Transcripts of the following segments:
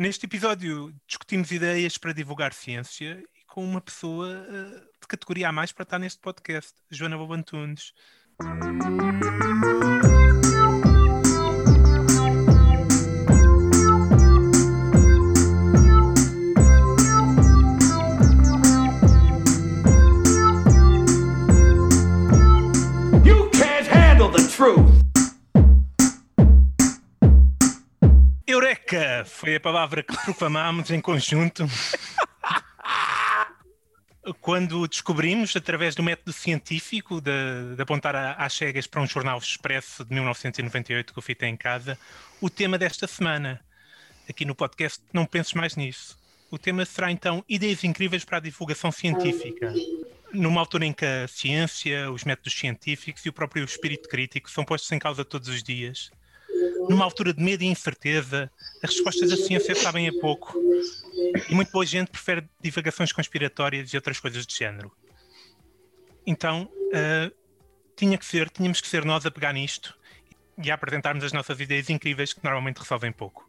Neste episódio discutimos ideias para divulgar ciência e com uma pessoa uh, de categoria a mais para estar neste podcast, Joana Bobantunes. Foi a palavra que proclamámos em conjunto. Quando descobrimos, através do método científico, de, de apontar às cegas para um jornal expresso de 1998 que eu fitei em casa, o tema desta semana. Aqui no podcast, não penses mais nisso. O tema será então ideias incríveis para a divulgação científica. Numa altura em que a ciência, os métodos científicos e o próprio espírito crítico são postos em causa todos os dias. Numa altura de medo e incerteza, as respostas da ciência sabem a pouco. E muito boa gente prefere divagações conspiratórias e outras coisas do género. Então, uh, tinha que ser, tínhamos que ser nós a pegar nisto e a apresentarmos as nossas ideias incríveis que normalmente resolvem pouco.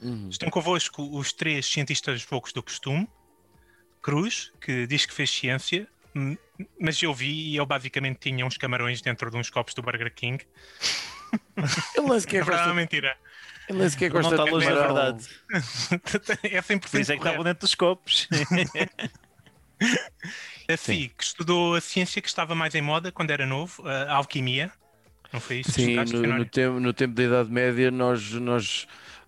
Uhum. Estão convosco os três cientistas poucos do costume. Cruz, que diz que fez ciência, mas eu vi e ele basicamente tinha uns camarões dentro de uns copos do Burger King. Ele nem sequer É verdade ou gosta, mentira? ele nem sequer Não gosta está de longe da verdade. é 100% Por isso é que correto. estavam dentro dos copos. A Fi, que estudou a ciência que estava mais em moda quando era novo, a alquimia. Não foi isso? que Sim, no, no tempo, no tempo da Idade Média nós, nós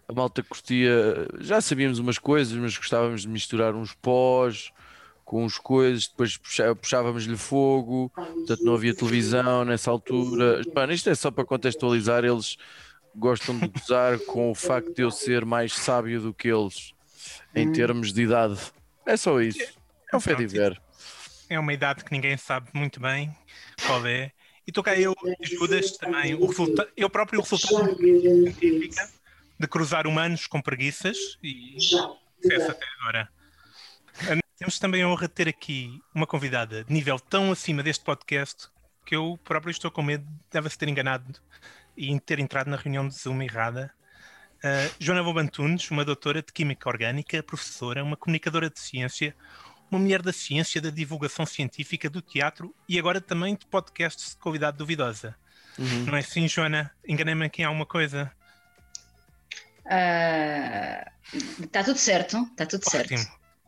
a malta curtia, já sabíamos umas coisas, mas gostávamos de misturar uns pós com uns coisas, depois puxávamos-lhe fogo, portanto não havia televisão nessa altura. Mano, isto é só para contextualizar, eles gostam de gozar com o facto de eu ser mais sábio do que eles em termos de idade. É só isso. É um fé diver. É uma idade que ninguém sabe muito bem qual é. E cá eu, Judas, também. O resulta... Eu próprio o resultado científica de cruzar humanos com preguiças e sucesso até agora. Ah, Temos também a honra de ter aqui uma convidada de nível tão acima deste podcast que eu próprio estou com medo deve-se ter enganado e ter entrado na reunião de Zoom errada. Ah, Joana Bobantunes, uma doutora de Química Orgânica, professora, uma comunicadora de ciência, uma mulher da ciência, da divulgação científica, do teatro e agora também de podcasts de qualidade duvidosa. Uhum. Não é assim, Joana? Enganei-me aqui em alguma coisa? Está tudo certo, está tudo certo.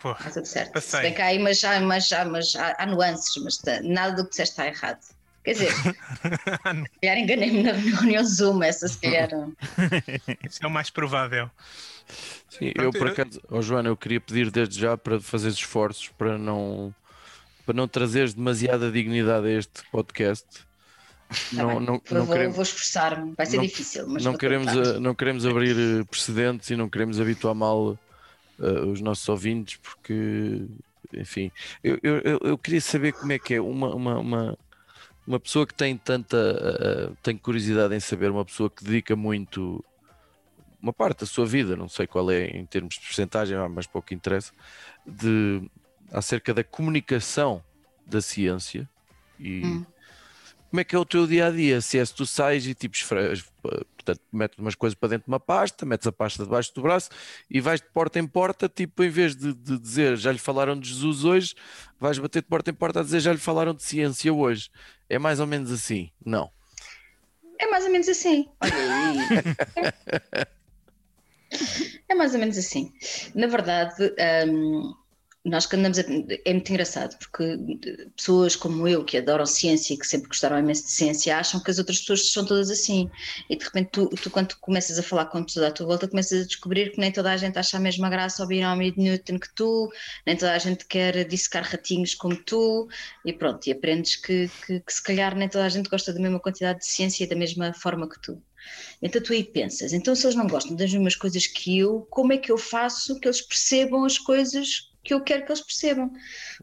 Pô, Está tudo certo. Passei. Se bem que há aí, mas, há, mas, há, mas há, há nuances, mas tá- nada do que disseste está errado. Quer dizer, se calhar enganei-me na reunião Zoom, essa se calhar. isso é o mais provável. Sim, eu Pronto, por eu- acaso, oh, Joana, eu queria pedir desde já para fazer esforços para não para não trazeres demasiada dignidade a este podcast. Tá Não, bem. não, vou, não vou- queremos, vou esforçar-me, vai ser não- difícil, mas não queremos, a- não queremos abrir eh, precedentes e não queremos habituar mal eh, os nossos ouvintes, porque, enfim, eu, eu, eu- queria saber como é que é uma, uma, uma, uma pessoa que tem tanta, eh, tem curiosidade em saber, uma pessoa que dedica muito uma parte da sua vida, não sei qual é em termos de porcentagem, mas pouco interessa, de, acerca da comunicação da ciência e Hum. Como é que é o teu dia a dia? Se é se tu sais e tipo esfregas, portanto, metes umas coisas para dentro de uma pasta, metes a pasta debaixo do braço e vais de porta em porta, tipo, em vez de, de dizer já lhe falaram de Jesus hoje, vais bater de porta em porta a dizer já lhe falaram de ciência hoje. É mais ou menos assim? Não. É mais ou menos assim. Olha aí. É mais ou menos assim. Na verdade, hum, nós que andamos a... é muito engraçado porque pessoas como eu que adoram ciência e que sempre gostaram imenso de ciência acham que as outras pessoas são todas assim e de repente tu, tu quando começas a falar com pessoas à tua volta começas a descobrir que nem toda a gente acha a mesma graça ao binómio de Newton que tu, nem toda a gente quer dissecar ratinhos como tu e pronto, e aprendes que, que, que se calhar nem toda a gente gosta da mesma quantidade de ciência e da mesma forma que tu. Então tu aí pensas, então se eles não gostam das mesmas coisas que eu, como é que eu faço que eles percebam as coisas que eu quero que eles percebam?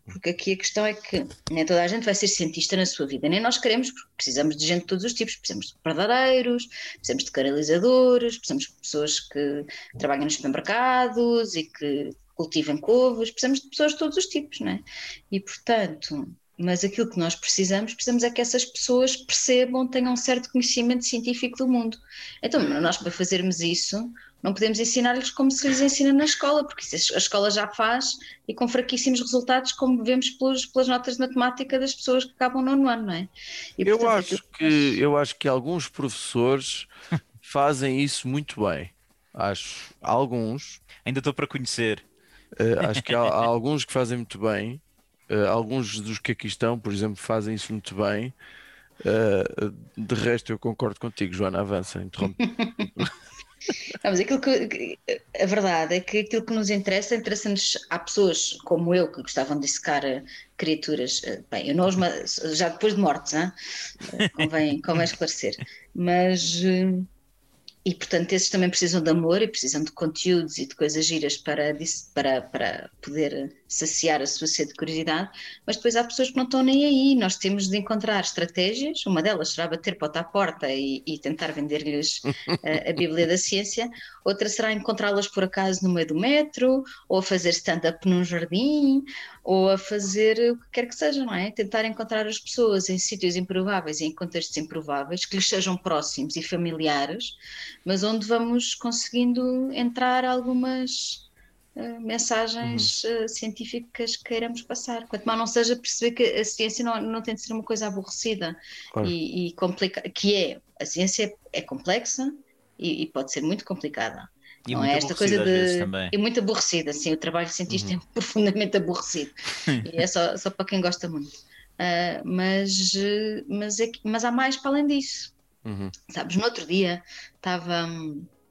Porque aqui a questão é que nem toda a gente vai ser cientista na sua vida, nem nós queremos, porque precisamos de gente de todos os tipos, precisamos de pardadeiros, precisamos de canalizadores, precisamos de pessoas que trabalham nos supermercados e que cultivem couves, precisamos de pessoas de todos os tipos, não é? E portanto, mas aquilo que nós precisamos, precisamos é que essas pessoas percebam, tenham um certo conhecimento científico do mundo. Então, nós para fazermos isso, não podemos ensinar-lhes como se lhes ensina na escola, porque isso a escola já faz e com fraquíssimos resultados, como vemos pelos, pelas notas de matemática das pessoas que acabam no ano, não é? E, eu, portanto, acho que, eu acho que alguns professores fazem isso muito bem. Acho. Alguns. Ainda estou para conhecer. Uh, acho que há, há, alguns que fazem muito bem. Uh, alguns dos que aqui estão, por exemplo, fazem isso muito bem. Uh, de resto, eu concordo contigo, Joana. Avança, interrompe. mas aquilo que, a verdade é que aquilo que nos interessa, interessa-nos. Há pessoas como eu que gostavam de secar criaturas, bem, eu não os, já depois de mortes, hein? convém, convém esclarecer, mas e portanto esses também precisam de amor e precisam de conteúdos e de coisas giras para, para, para poder saciar a sua sede de curiosidade, mas depois há pessoas que não estão nem aí, nós temos de encontrar estratégias, uma delas será bater porta a porta e, e tentar vender-lhes a, a, Bíblia da Ciência, outra será encontrá-las por acaso no meio do metro, ou a fazer stand-up num jardim, ou a fazer o que quer que seja, não é? Tentar encontrar as pessoas em sítios improváveis e em contextos improváveis, que lhes sejam próximos e familiares, mas onde vamos conseguindo entrar algumas mensagens uhum. uh, científicas que queiramos passar. Quanto mais não seja perceber que a ciência não, não tem de ser uma coisa aborrecida claro. e, e complicada, que é, a ciência é, complexa e, e pode ser muito complicada. E não é esta coisa de. E muito aborrecida, sim. O trabalho cientista uhum. é profundamente aborrecido. e é só, só para quem gosta muito. Uh, mas, mas, é, mas há mais para além disso. Uhum. Sabes, no outro dia estava,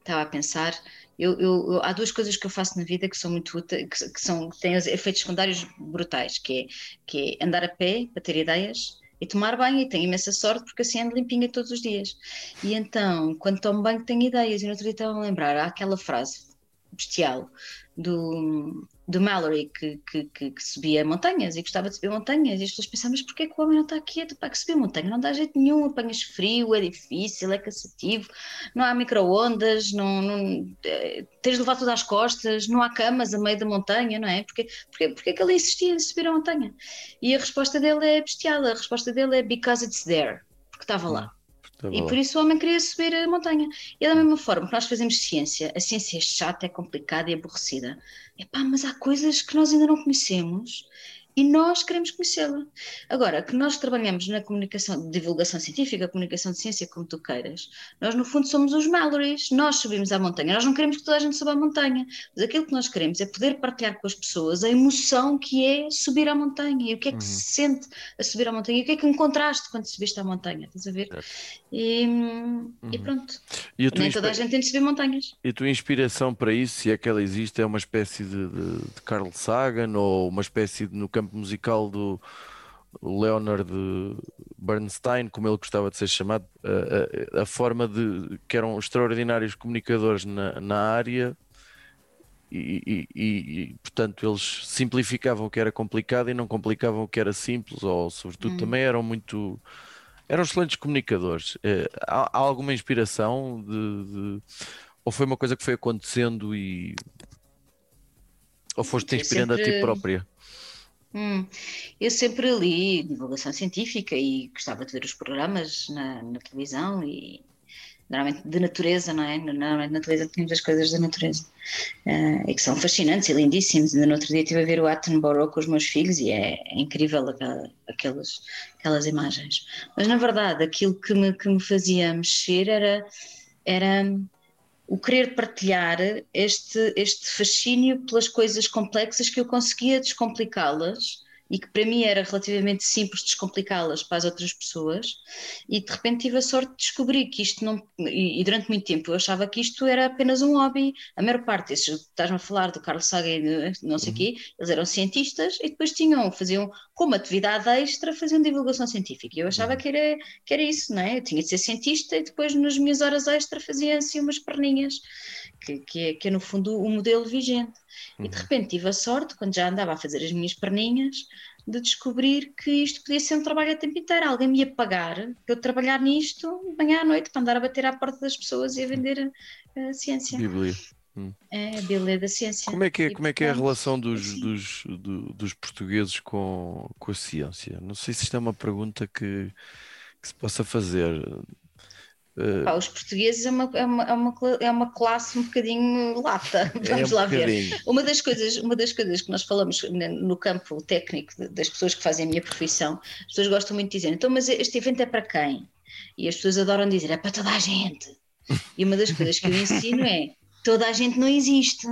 estava a pensar, eu, eu, há duas coisas que eu faço na vida que são muito que, que, são, que têm efeitos secundários brutais, que é, que é andar a pé para ter ideias e tomar banho, e tenho imensa sorte porque assim ando limpinha todos os dias. E então, quando tomo banho, tenho ideias, e no outro dia estava a lembrar, há aquela frase bestial do, do Mallory que, que, que, que, subia montanhas e gostava de subir montanhas e as pessoas pensavam, mas porquê que o homem não está quieto para que subir montanha? Não dá jeito nenhum, apanhas frio, é difícil, é cansativo, não há micro-ondas, não, é, tens de levar tudo às costas, não há camas a meio da montanha, não é? Porque, porque, porque é que ele insistia em subir a montanha? E a resposta dele é bestial, a resposta dele é because it's there, porque estava lá. Tá e por isso o homem queria subir a montanha. E da mesma forma que nós fazemos ciência, a ciência é chata, é complicada e aborrecida. Epá, mas há coisas que nós ainda não conhecemos e nós queremos conhecê-la. Agora, que nós trabalhamos na comunicação, divulgação científica, comunicação de ciência, como tu queiras, nós no fundo somos os Mallorys, nós subimos à montanha, nós não queremos que toda a gente suba à montanha, mas aquilo que nós queremos é poder partilhar com as pessoas a emoção que é subir à montanha e o que é que uhum. se sente a subir à montanha e o que é que encontraste quando subiste à montanha, estás a ver? E, uhum. e, pronto. E Nem toda a gente tem de subir montanhas. E a tua inspiração para isso, se é que ela existe, é uma espécie de, de, de Carl Sagan ou uma espécie de no campo campo musical do Leonard Bernstein, como ele gostava de ser chamado, a, a, a forma de que eram extraordinários comunicadores na, na área e, e, e, portanto eles simplificavam o que era complicado e não complicavam o que era simples, ou sobretudo hum. também eram muito eram excelentes comunicadores. Eh, há, há alguma inspiração de, de, ou foi uma coisa que foi acontecendo e ou foste inspirando sempre... a ti própria? Hum, eu sempre li divulgação científica e gostava de ver os programas na, na, televisão e normalmente de natureza, não é? Normalmente na televisão tínhamos as coisas da natureza uh, e que são fascinantes e lindíssimos. Ainda no outro dia estive a ver o Attenborough com os meus filhos e é, é incrível aquela, aquelas, aquelas imagens. Mas na verdade aquilo que me, que me fazia mexer era, era o querer partilhar este, este fascínio pelas coisas complexas que eu conseguia descomplicá-las e que para mim era relativamente simples descomplicá-las para as outras pessoas e de repente tive a sorte de descobrir que isto não e, e durante muito tempo eu achava que isto era apenas um hobby a maior parte desses, estás-me a falar do Carl Sagan não sei o uhum. quê, eles eram cientistas e depois tinham, faziam como atividade extra, faziam divulgação científica eu achava uhum. que era, que era isso, não é? Eu tinha de ser cientista e depois nas minhas horas extra fazia assim umas perninhas que, que, é, que é no fundo o modelo vigente. Uhum. E de uhum. repente tive a sorte, quando já andava a fazer as minhas perninhas, de descobrir que isto podia ser um trabalho a tempo inteiro. Alguém me ia pagar para eu trabalhar nisto de manhã à noite, para andar a bater à porta das pessoas e a vender a, a ciência. Bíblia. Hum. É a Bíblia da ciência. Como é que é, como é, que é a relação dos, assim. dos, do, dos portugueses com, com a ciência? Não sei se isto é uma pergunta que, que se possa fazer. Uh, Pá, os portugueses é uma, é, uma, é, uma, é uma classe um bocadinho lata. Vamos é um lá bocadinho. ver. Uma das, coisas, uma das coisas que nós falamos no campo técnico das pessoas que fazem a minha profissão, as pessoas gostam muito de dizer, então, mas este evento é para quem? E as pessoas adoram dizer, é para toda a gente. E uma das coisas que eu ensino é toda a gente não existe.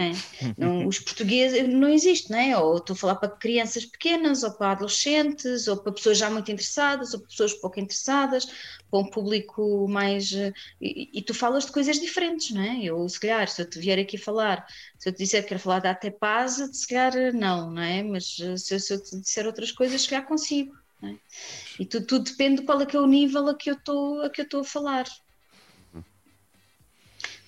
É? Não, os portugueses não existe, não é? Ou estou a falar para crianças pequenas, ou para adolescentes, ou para pessoas já muito interessadas, ou para pessoas pouco interessadas, para um público mais. E, e tu falas de coisas diferentes, não é? Eu, se calhar, se eu te vier aqui falar, se eu te disser que quero falar da Atepaz, se calhar não, não é? Mas se eu, se eu te disser outras coisas, se calhar consigo. É? E tudo, tudo depende de qual é que é o nível a que eu estou a, que eu estou a falar.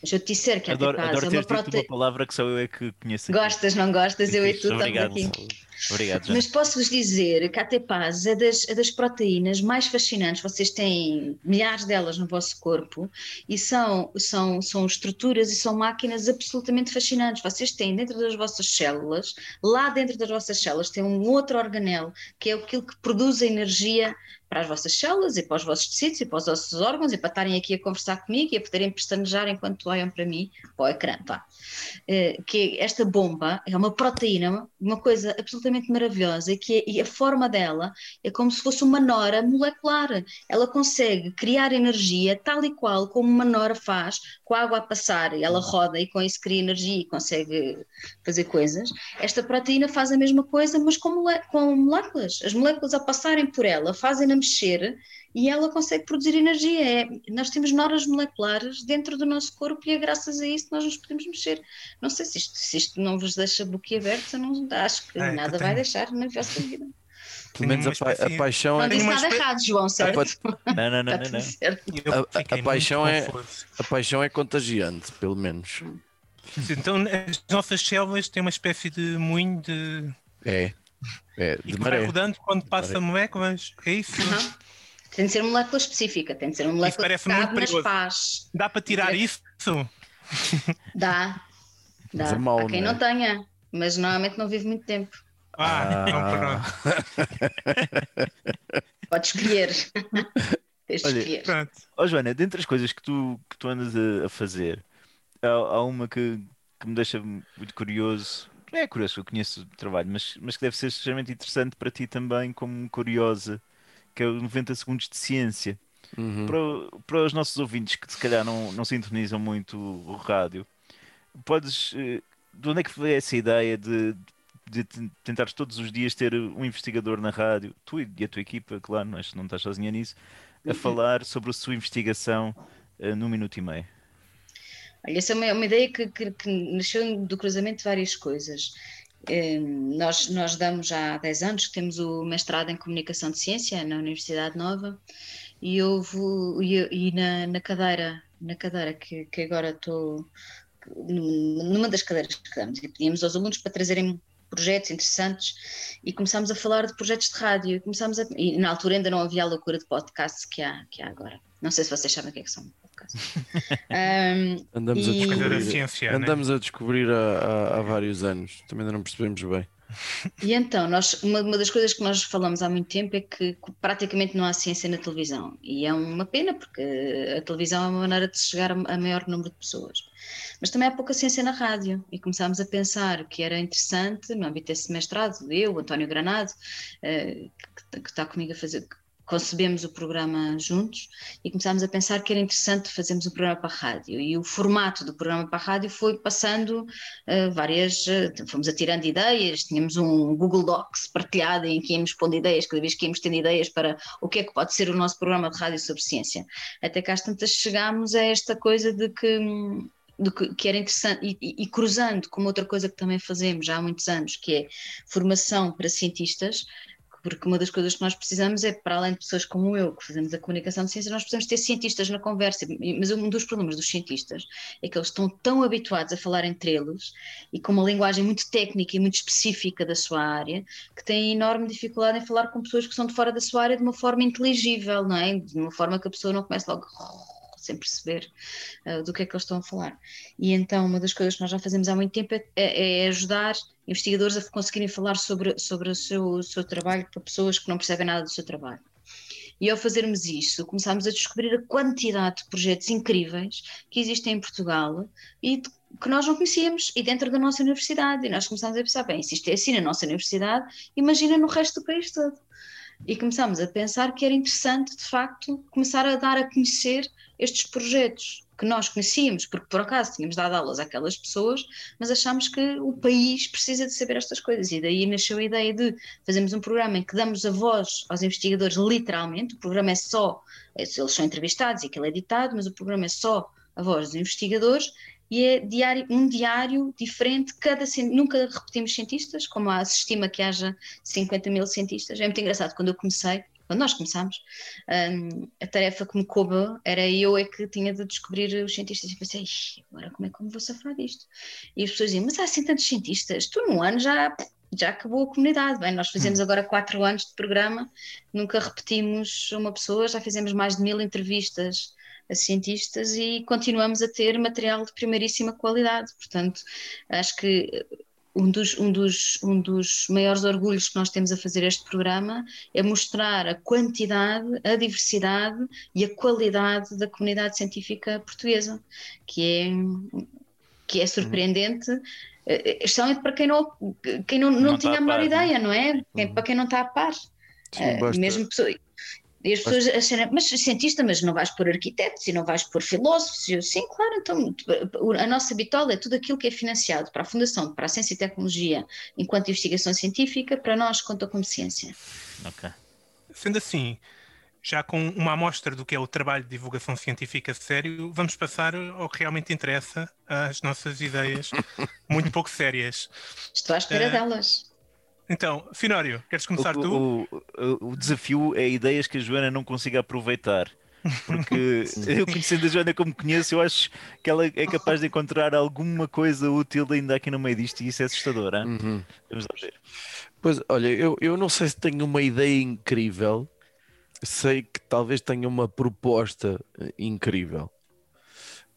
Mas eu te disser que adoro, a adoro é uma proteína. uma palavra que só eu é que conheço. Gostas, não gostas? Eu e tu estamos aqui. Obrigado, Mas posso-vos dizer que a Tepaz é das, é das proteínas mais fascinantes. Vocês têm milhares delas no vosso corpo e são, são, são estruturas e são máquinas absolutamente fascinantes. Vocês têm dentro das vossas células, lá dentro das vossas células, tem um outro organelo que é aquilo que produz a energia para as vossas células e para os vossos tecidos e para os vossos órgãos e para estarem aqui a conversar comigo e a poderem pestanejar enquanto olham para mim, para o ecrã, tá? que esta bomba é uma proteína, uma coisa absolutamente maravilhosa que é, e a forma dela é como se fosse uma nora molecular. Ela consegue criar energia tal e qual como uma nora faz, com a água a passar, e ela roda e com isso cria energia e consegue fazer coisas. Esta proteína faz a mesma coisa, mas com, mole com moléculas. As moléculas a passarem por ela fazem-na mexer e ela consegue produzir energia. É, nós temos noras moleculares dentro do nosso corpo e é graças a isso que nós nos podemos mexer. Não sei se isto, se isto não vos deixa boquiaberta, não acho que é, nada que vai deixar na vossa vida. Pelo menos a, pa a, paixão não é. Não disse nada errado, João, certo? Não, não, não. não, não. A, a, paixão é, a paixão é contagiante, pelo menos. Então as nossas células têm uma espécie de moinho de. É. É, de e que vai rodando quando passa moléculas, é isso? Uhum. Tem de ser uma molécula específica, tem de ser uma molécula isso que cabe nas pás. Dá para tirar isso? Dá. Dá. É mau, Há quem não, é? não tenha, mas normalmente não vive muito tempo. Ah, ah. pronto. Podes escolher. Olha, Pronto. Oh, Joana, dentre as coisas que tu, que tu andas a, a fazer, há, há, uma que, que me deixa muito curioso. Não é curioso, eu conheço o trabalho, mas, mas que deve ser extremamente interessante para ti também, como curiosa, que é o 90 Segundos de Ciência. Uhum. Para, para os nossos ouvintes que se calhar não, não sintonizam muito o rádio, podes. Eh, de onde é que veio essa ideia de, de, tentares todos os dias ter um investigador na rádio, tu e a tua equipa, claro, não, não estás sozinha nisso, a uhum. falar sobre a sua investigação uh, num minuto e meio? Olha, essa é uma, uma ideia que, que, que, nasceu do cruzamento de várias coisas. Um, nós, nós damos há 10 anos que temos o mestrado em Comunicação de Ciência na Universidade Nova e houve e, e na, na, cadeira na cadeira que, que agora estou numa das cadeiras que damos. E pedíamos aos alunos para trazerem projetos interessantes e começámos a falar de projetos de rádio. E começámos a, e na altura ainda não havia a loucura de podcasts que há, que há agora. Não sei se vocês sabem o que é que são um, andamos, e... a descobrir, ciência, né? andamos né? a descobrir há, há, há vários anos também ainda não percebemos bem e então, nós, uma, uma, das coisas que nós falamos há muito tempo é que praticamente não há ciência na televisão. E é uma pena, porque a televisão é uma maneira de chegar a, a maior número de pessoas. Mas também há pouca ciência na rádio. E começámos a pensar que era interessante, no âmbito desse mestrado, eu, António Granado, uh, que, que está comigo a fazer, concebemos o programa juntos e começámos a pensar que era interessante fazermos um programa para a rádio. E o formato do programa para a rádio foi passando uh, várias. Uh, fomos atirando ideias, tínhamos um Google Docs partilhado em que íamos pondo ideias, cada vez que íamos tendo ideias para o que é que pode ser o nosso programa de rádio sobre ciência. Até que às tantas chegámos a esta coisa de que. Do que, que, era interessante, e, e, e, cruzando com outra coisa que também fazemos já há muitos anos, que é formação para cientistas, porque uma das coisas que nós precisamos é, para além de pessoas como eu, que fazemos a comunicação de ciência, nós precisamos ter cientistas na conversa. Mas um dos problemas dos cientistas é que eles estão tão habituados a falar entre eles e com uma linguagem muito técnica e muito específica da sua área, que têm enorme dificuldade em falar com pessoas que são de fora da sua área de uma forma inteligível, não é? De uma forma que a pessoa não comece logo sem perceber uh, do que é que eles estão a falar. E então, uma das coisas que nós já fazemos há muito tempo é, é, é ajudar investigadores a conseguirem falar sobre, sobre o, seu, o seu trabalho para pessoas que não percebem nada do seu trabalho. E ao fazermos isso, começámos a descobrir a quantidade de projetos incríveis que existem em Portugal e que nós não conhecíamos e dentro da nossa universidade. E nós começámos a pensar: bem, se isto é assim na nossa universidade, imagina no resto do país todo. E começámos a pensar que era interessante, de facto, começar a dar a conhecer estes projetos que nós conhecíamos, porque por acaso tínhamos dado aulas àquelas pessoas, mas achámos que o país precisa de saber estas coisas. E daí nasceu a ideia de fazermos um programa em que damos a voz aos investigadores, literalmente. O programa é só, eles são entrevistados e aquilo é editado, mas o programa é só a voz dos investigadores e é diário, um diário diferente, cada nunca repetimos cientistas, como se estima que haja 50 mil cientistas. É muito engraçado, quando eu comecei, quando nós começámos, um, a tarefa que me coube era eu é que tinha de descobrir os cientistas e pensei, agora como é que me vou safar disto? E as pessoas diziam, mas há assim tantos cientistas, tu num ano já já acabou a comunidade. Bem, nós fazemos hum. agora quatro anos de programa, nunca repetimos uma pessoa, já fizemos mais de mil entrevistas a cientistas e continuamos a ter material de primeiríssima qualidade. Portanto, acho que um dos, um, dos, um dos maiores orgulhos que nós temos a fazer este programa é mostrar a quantidade, a diversidade e a qualidade da comunidade científica portuguesa, que é, que é surpreendente. Especialmente eh, para quem não, quem não, não, não tinha a menor par, ideia, não é? Uhum. Para quem não está a par. Sim, uh, mesmo pessoas, e as pessoas acharem, mas cientista, mas não vais pôr arquitetos e não vais pôr filósofos. Eu, sim, claro, então a nossa bitola é tudo aquilo que é financiado para a Fundação para a Ciência e Tecnologia enquanto investigação científica, para nós conta como ciência. Ok. Sendo assim, já com uma amostra do que é o trabalho de divulgação científica sério, vamos passar ao que realmente interessa, às nossas ideias muito pouco sérias. Estou à espera uh, delas. Então, Finório, queres começar o, tu? O, o, o, desafio é ideias que a Joana não consiga aproveitar. Porque eu conhecendo a Joana como conheço, eu acho que ela é capaz de encontrar alguma coisa útil ainda aqui no meio disto e isso é assustador. Uhum. Vamos lá ver. Pois, olha, eu, eu não sei se tenho uma ideia incrível, sei que talvez tenha uma proposta incrível.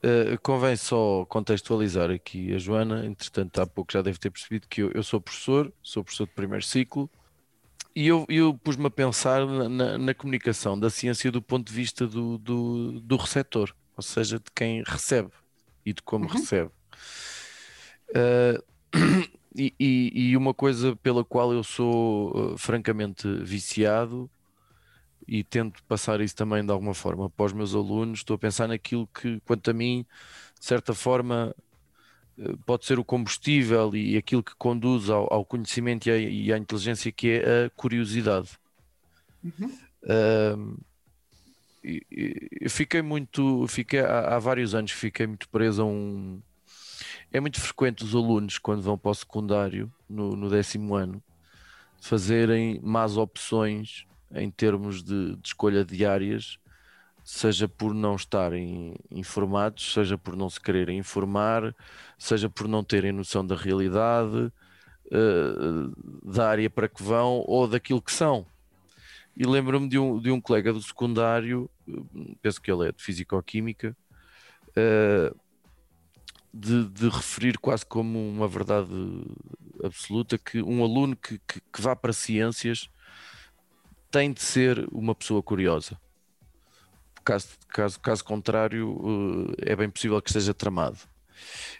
Uh, convém só contextualizar aqui a Joana, entretanto, há pouco já deve ter percebido que eu, eu sou professor, sou professor de primeiro ciclo, e eu, eu pus-me a pensar na, na, comunicação da ciência do ponto de vista do, do, do receptor, ou seja, de quem recebe e de como uhum. recebe. Uh, e, e, e, uma coisa pela qual eu sou uh, francamente viciado e tento passar isso também de alguma forma para os meus alunos. Estou a pensar naquilo que, quanto a mim, de certa forma, eh, pode ser o combustível e aquilo que conduz ao, ao conhecimento e à, e à, inteligência, que é a curiosidade. Uhum. Uh, eu fiquei muito, fiquei há, há, vários anos fiquei muito preso a um. É muito frequente os alunos, quando vão para o secundário, no, no décimo ano, fazerem más opções em termos de, de escolha de áreas, seja por não estarem informados, seja por não se quererem informar, seja por não terem noção da realidade, uh, da área para que vão ou daquilo que são. E lembro-me de um, de um colega do secundário, penso que ele é de Físico-Química, uh, de, de, referir quase como uma verdade absoluta que um aluno que, que, que vá para ciências tem de ser uma pessoa curiosa. Caso, caso, caso contrário, eh, é bem possível que esteja tramado.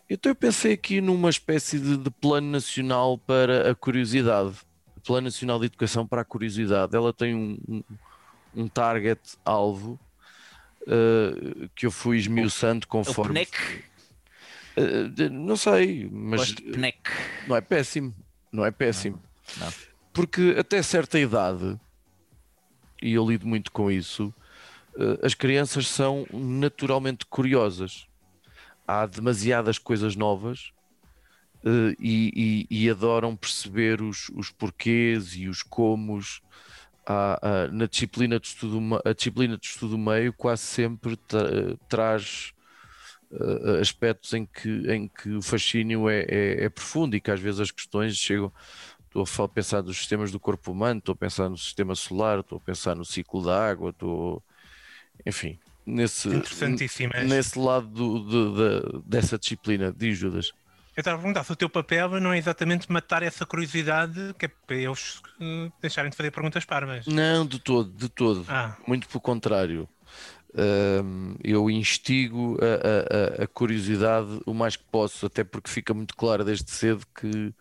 Então eu pensei aqui numa espécie de, de plano nacional para a curiosidade. Plano Nacional de Educação para a Curiosidade. Ela tem um, um, um target alvo uh, que eu fui esmiuçando conforme. O PNEC? Uh, não sei, mas não é péssimo. Não é péssimo. Não, não. Porque até certa idade e eu lido muito com isso, eh, as crianças são naturalmente curiosas. Há demasiadas coisas novas uh, e, e, e, adoram perceber os, os porquês e os comos. Há, na disciplina de estudo, a disciplina de estudo meio quase sempre tra traz uh, aspectos em que, em que o fascínio é, é, é profundo e que às vezes as questões chegam estou a pensar nos sistemas do corpo humano, estou a pensar no sistema solar, estou a pensar no ciclo da água, estou, enfim, nesse, nesse lado do, de, de, dessa disciplina, diz Judas. Eu estava a perguntar se o teu papel não é exatamente matar essa curiosidade, que é para eles uh, deixarem de fazer perguntas parvas. Não, de todo, de todo. Ah, Muito pelo contrário. Hum, eu instigo a, a- a- curiosidade o mais que posso, até porque fica muito claro desde cedo que eh,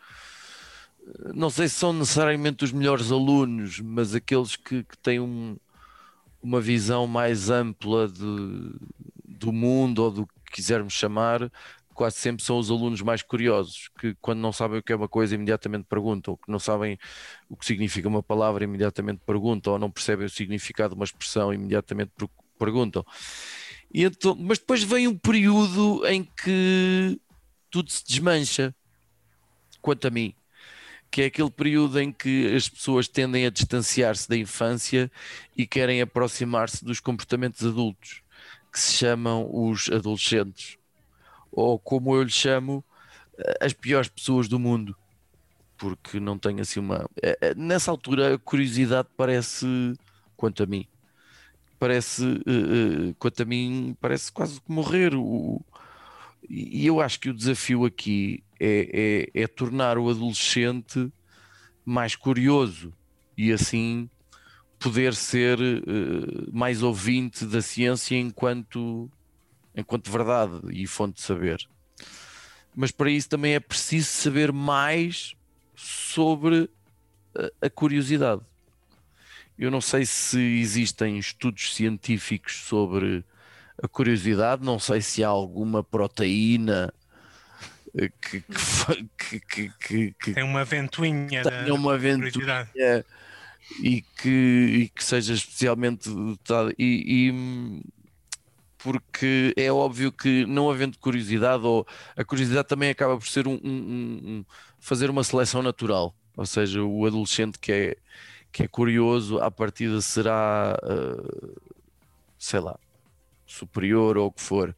não sei se são necessariamente os melhores alunos, mas aqueles que, que têm um- uma visão mais ampla de- do mundo ou do que quisermos chamar, quase sempre são os alunos mais curiosos, que quando não sabem o que é uma coisa imediatamente perguntam, que não sabem o que significa uma palavra imediatamente perguntam, ou não percebem o significado de uma expressão imediatamente per- perguntam. E então, mas depois vem um período em que tudo se desmancha, quanto a mim, que é aquele período em que as pessoas tendem a distanciar-se da infância e querem aproximar-se dos comportamentos adultos, que se chamam os adolescentes, ou como eu lhes chamo, as piores pessoas do mundo, porque não tenho assim uma. eh, eh, Nessa altura, a curiosidade parece, quanto a mim, parece, eh, eh, quanto a mim, parece quase que morrer. E eu acho que o desafio aqui é, é, é tornar o adolescente mais curioso e assim poder ser eh, mais ouvinte da ciência enquanto, enquanto verdade e fonte de saber. Mas para isso também é preciso saber mais sobre a, a curiosidade. Eu não sei se existem estudos científicos sobre a curiosidade, não sei se há alguma proteína eh, que, que, que, que, que, tem uma ventoinha da tenha uma é, e que, e que seja especialmente dotada e, e, porque é óbvio que não havendo curiosidade ou a curiosidade também acaba por ser um, um- um- fazer uma seleção natural. Ou seja o adolescente que é que é curioso à partida será ah, sei lá superior ou o que for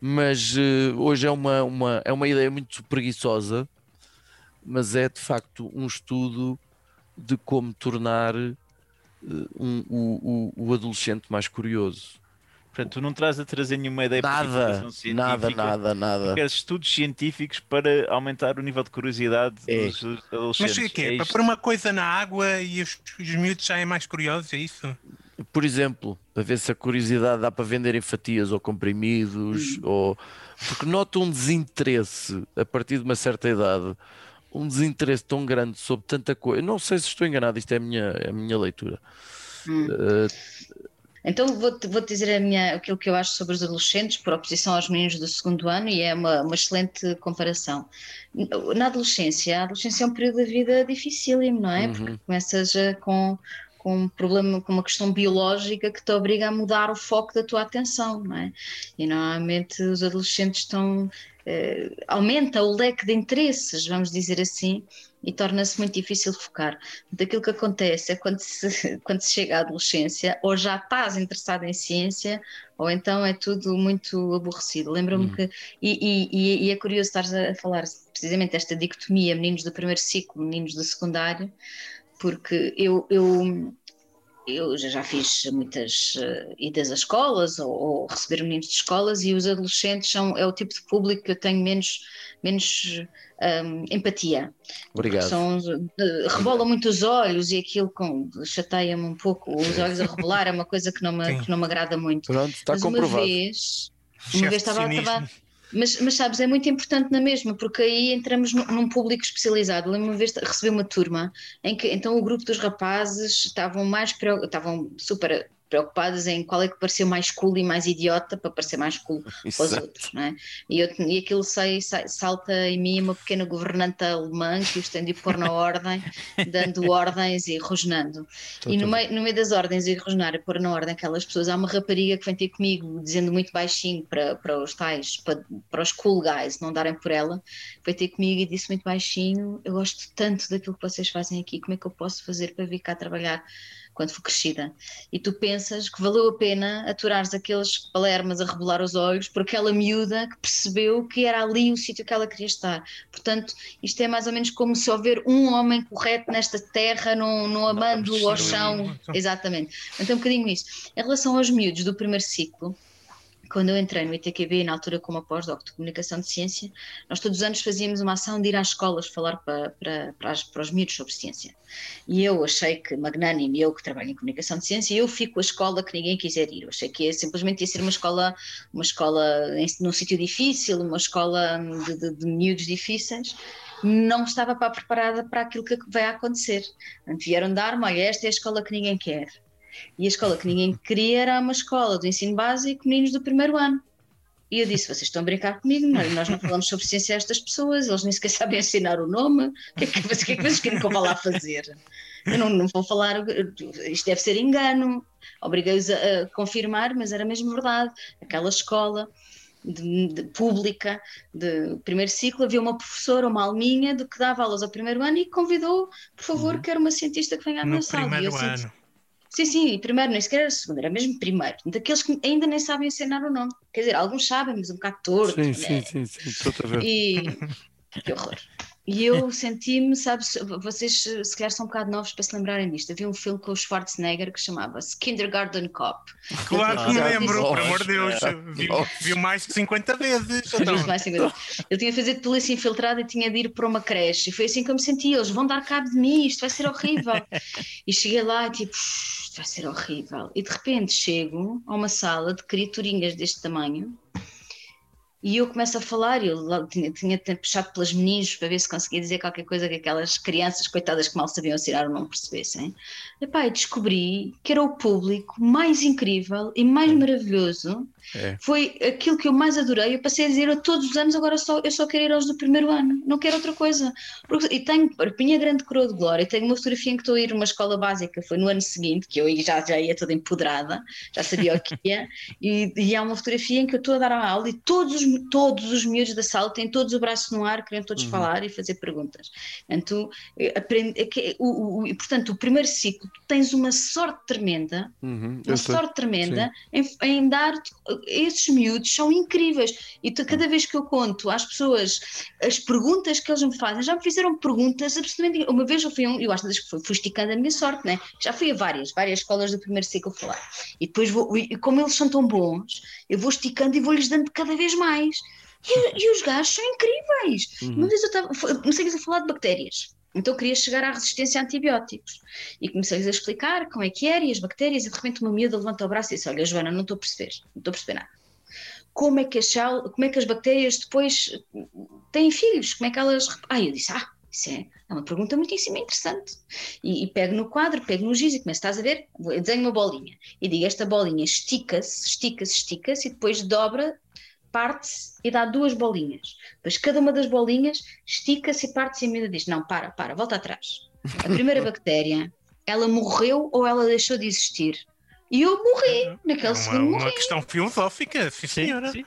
mas eh, hoje é uma, uma é uma ideia muito preguiçosa mas é de facto um estudo de como tornar eh, um- o, o- o adolescente mais curioso. Portanto, tu não traz a trazer nenhuma ideia para Nada, divulgação nada, científica, nada, nada. Queres estudos científicos para aumentar o nível de curiosidade É. dos Mas adolescentes. o que é? É Para isto? pôr uma coisa na água e os, os miúdos saem mais curiosos, é isso? Por exemplo, para ver se a curiosidade dá para vender em fatias ou comprimidos, ou porque noto um desinteresse a partir de uma certa idade, um desinteresse tão grande sobre tanta coisa. Não sei se estou enganado, isto é a minha, é a minha leitura. Hum. Eh, Então vou-te vou dizer a minha, aquilo que eu acho sobre os adolescentes, por oposição aos meninos do segundo ano, e é uma, uma excelente comparação. Na adolescência, a adolescência é um período da vida dificílimo, não é? Uhum. Porque começas já com, com um problema, com uma questão biológica que te obriga a mudar o foco da tua atenção, não é? E normalmente os adolescentes estão. eh, aumenta o leque de interesses, vamos dizer assim, e torna-se muito difícil focar. Daquilo que acontece é quando se, quando se chega à adolescência, ou já estás interessado em ciência, ou então é tudo muito aborrecido. Lembro-me Hum. que. E, e- e- e é curioso estar a falar precisamente desta dicotomia, meninos do primeiro ciclo, meninos do secundário, porque eu. eu eu já, já fiz muitas eh, idas a escolas ou, ou receber meninos de escolas e os adolescentes são, é o tipo de público que eu tenho menos, menos hum, empatia. obrigado. São, eh, rebolam muito os olhos e aquilo com- chateia-me um pouco. Os olhos a rebolar é uma coisa que não me, Sim. que não me agrada muito. Pronto, está Mas comprovado. uma vez, uma vez estava a cinismo. acabar. Mas, mas sabes, é muito importante na mesma, porque aí entramos num, público especializado. Lembro-me uma vez de receber uma turma em que então o grupo dos rapazes estavam mais estavam super preocupados em qual é que pareceu mais cool e mais idiota para parecer mais cool Exato. outros, não é? E, eu, e aquilo sai, sai- salta em mim uma pequena governanta alemã que os tem de pôr na ordem, dando ordens e rosnando. E no meio, no meio das ordens e rosnar e pôr na ordem aquelas pessoas, há uma rapariga que vem ter comigo dizendo muito baixinho para, para os tais, para, para os cool guys não darem por ela, veio ter comigo e disse muito baixinho: Eu gosto tanto daquilo que vocês fazem aqui, como é que eu posso fazer para vir cá trabalhar quando for crescida? E tu pensas que valeu a pena aturares aqueles palermas a rebolar os olhos por aquela miúda que percebeu que era ali o sítio que ela queria estar. Portanto, isto é mais ou menos como se houver um homem correto nesta terra, não, não amando ao chão. Exatamente. Então, um bocadinho isso. Em relação aos miúdos do primeiro ciclo, quando eu entrei no ITQB, na altura como pós-doc de Comunicação de Ciência, nós todos os anos fazíamos uma ação de ir às escolas falar para, para, para, as, para os miúdos sobre ciência. E eu achei que, magnânimo, eu que trabalho em Comunicação de Ciência, eu fico a escola que ninguém quiser ir. Eu achei que ia, simplesmente ia ser uma escola, uma escola em, num sítio difícil, uma escola de, de, de miúdos difíceis, não estava para, preparada para aquilo que vai acontecer. Vieram dar-me, olha, esta é a escola que ninguém quer. E a escola que ninguém queria era uma escola do ensino básico, meninos do primeiro ano. E eu disse: vocês estão a brincar comigo, não, nós não falamos sobre ciência a estas pessoas, eles nem sequer sabem ensinar o nome, o que é que, que, é que vocês querem que eu vá lá fazer? Eu não, não vou falar, isto deve ser engano. Obriguei-os a, a, confirmar, mas era mesmo verdade. Aquela escola de, de, pública de primeiro ciclo havia uma professora, uma alminha, de que dava aulas ao primeiro ano e convidou, por favor, uhum. quero uma cientista que venha à minha sala. Primeiro ano. Senti, Sim, sim, primeiro nem sequer era segundo, era mesmo primeiro. Daqueles que ainda nem sabem ensinar o nome. Quer dizer, alguns sabem, mas um bocado torto. Sim, né? sim, sim, sim, estou a ver. E que horror. E eu senti-me, sabes, vocês se calhar são um bocado novos para se lembrarem disto. Havia um filme com o Schwarzenegger que chamava-se Kindergarten Cop. Claro que me lembro, por amor de Deus. Vi, vi mais de 50 vezes. Então, Mais 50. Eu tinha de fazer de polícia infiltrada e tinha de ir para uma creche. E foi assim que eu me senti. Eles vão dar cabo de mim, isto vai ser horrível. e cheguei lá e tipo, isto vai ser horrível. E de repente chego a uma sala de criaturinhas deste tamanho e eu começo a falar, eu logo tinha, tinha puxado pelas meninas para ver se conseguia dizer qualquer coisa que aquelas crianças, coitadas que mal sabiam ensinar ou não percebessem. E pá, descobri que era o público mais incrível e mais maravilhoso. É. Foi aquilo que eu mais adorei. Eu passei a dizer a todos os anos, agora só, eu só quero ir aos do primeiro ano, não quero outra coisa. Porque, e tenho, minha grande coroa de glória, tenho uma fotografia em que estou a ir a uma escola básica, foi no ano seguinte, que eu já, já ia toda empoderada, já sabia o que ia, e, e há uma fotografia em que eu estou a dar a aula e todos os todos os miúdos da sala têm todos o braço no ar, querem todos Uhum. falar e fazer perguntas. Portanto, eh, aprende, é o, o, e, portanto, o primeiro ciclo, tu tens uma sorte tremenda, Uhum, uma sorte tremenda em, em dar esses miúdos são incríveis. E tu, cada vez que eu conto às pessoas as perguntas que eles me fazem, já me fizeram perguntas absolutamente. Uma vez eu fui, um, eu acho que fui, fui esticando a minha sorte, né? já fui a várias, várias escolas do primeiro ciclo falar. E depois, vou, e como eles são tão bons, eu vou esticando e vou-lhes dando cada vez mais. E, e os gajos são incríveis. Uhum. Uma vez eu estava, comecei a falar de bactérias. Então eu queria chegar à resistência a antibióticos. E comecei-lhes a explicar como é que era e as bactérias, e de repente uma miúda levanta o braço e disse: Olha, Joana, não estou a perceber, não estou a perceber nada. Como é que as, como é que as bactérias depois têm filhos? Como é que elas. Ah, eu disse: Ah, isso é, é uma pergunta muitíssimo interessante. E, e pego no quadro, pego no giz e começo, estás a ver? Eu desenho uma bolinha e digo: Esta bolinha estica-se, estica-se, estica-se e depois dobra parte-se e dá duas bolinhas. Depois cada uma das bolinhas estica-se e parte-se e a miúda diz: Não, para, para, volta atrás. A primeira bactéria, ela morreu ou ela deixou de existir? E eu morri, naquele é uma, segundo uma morri. questão filosófica, sim, senhora. sim.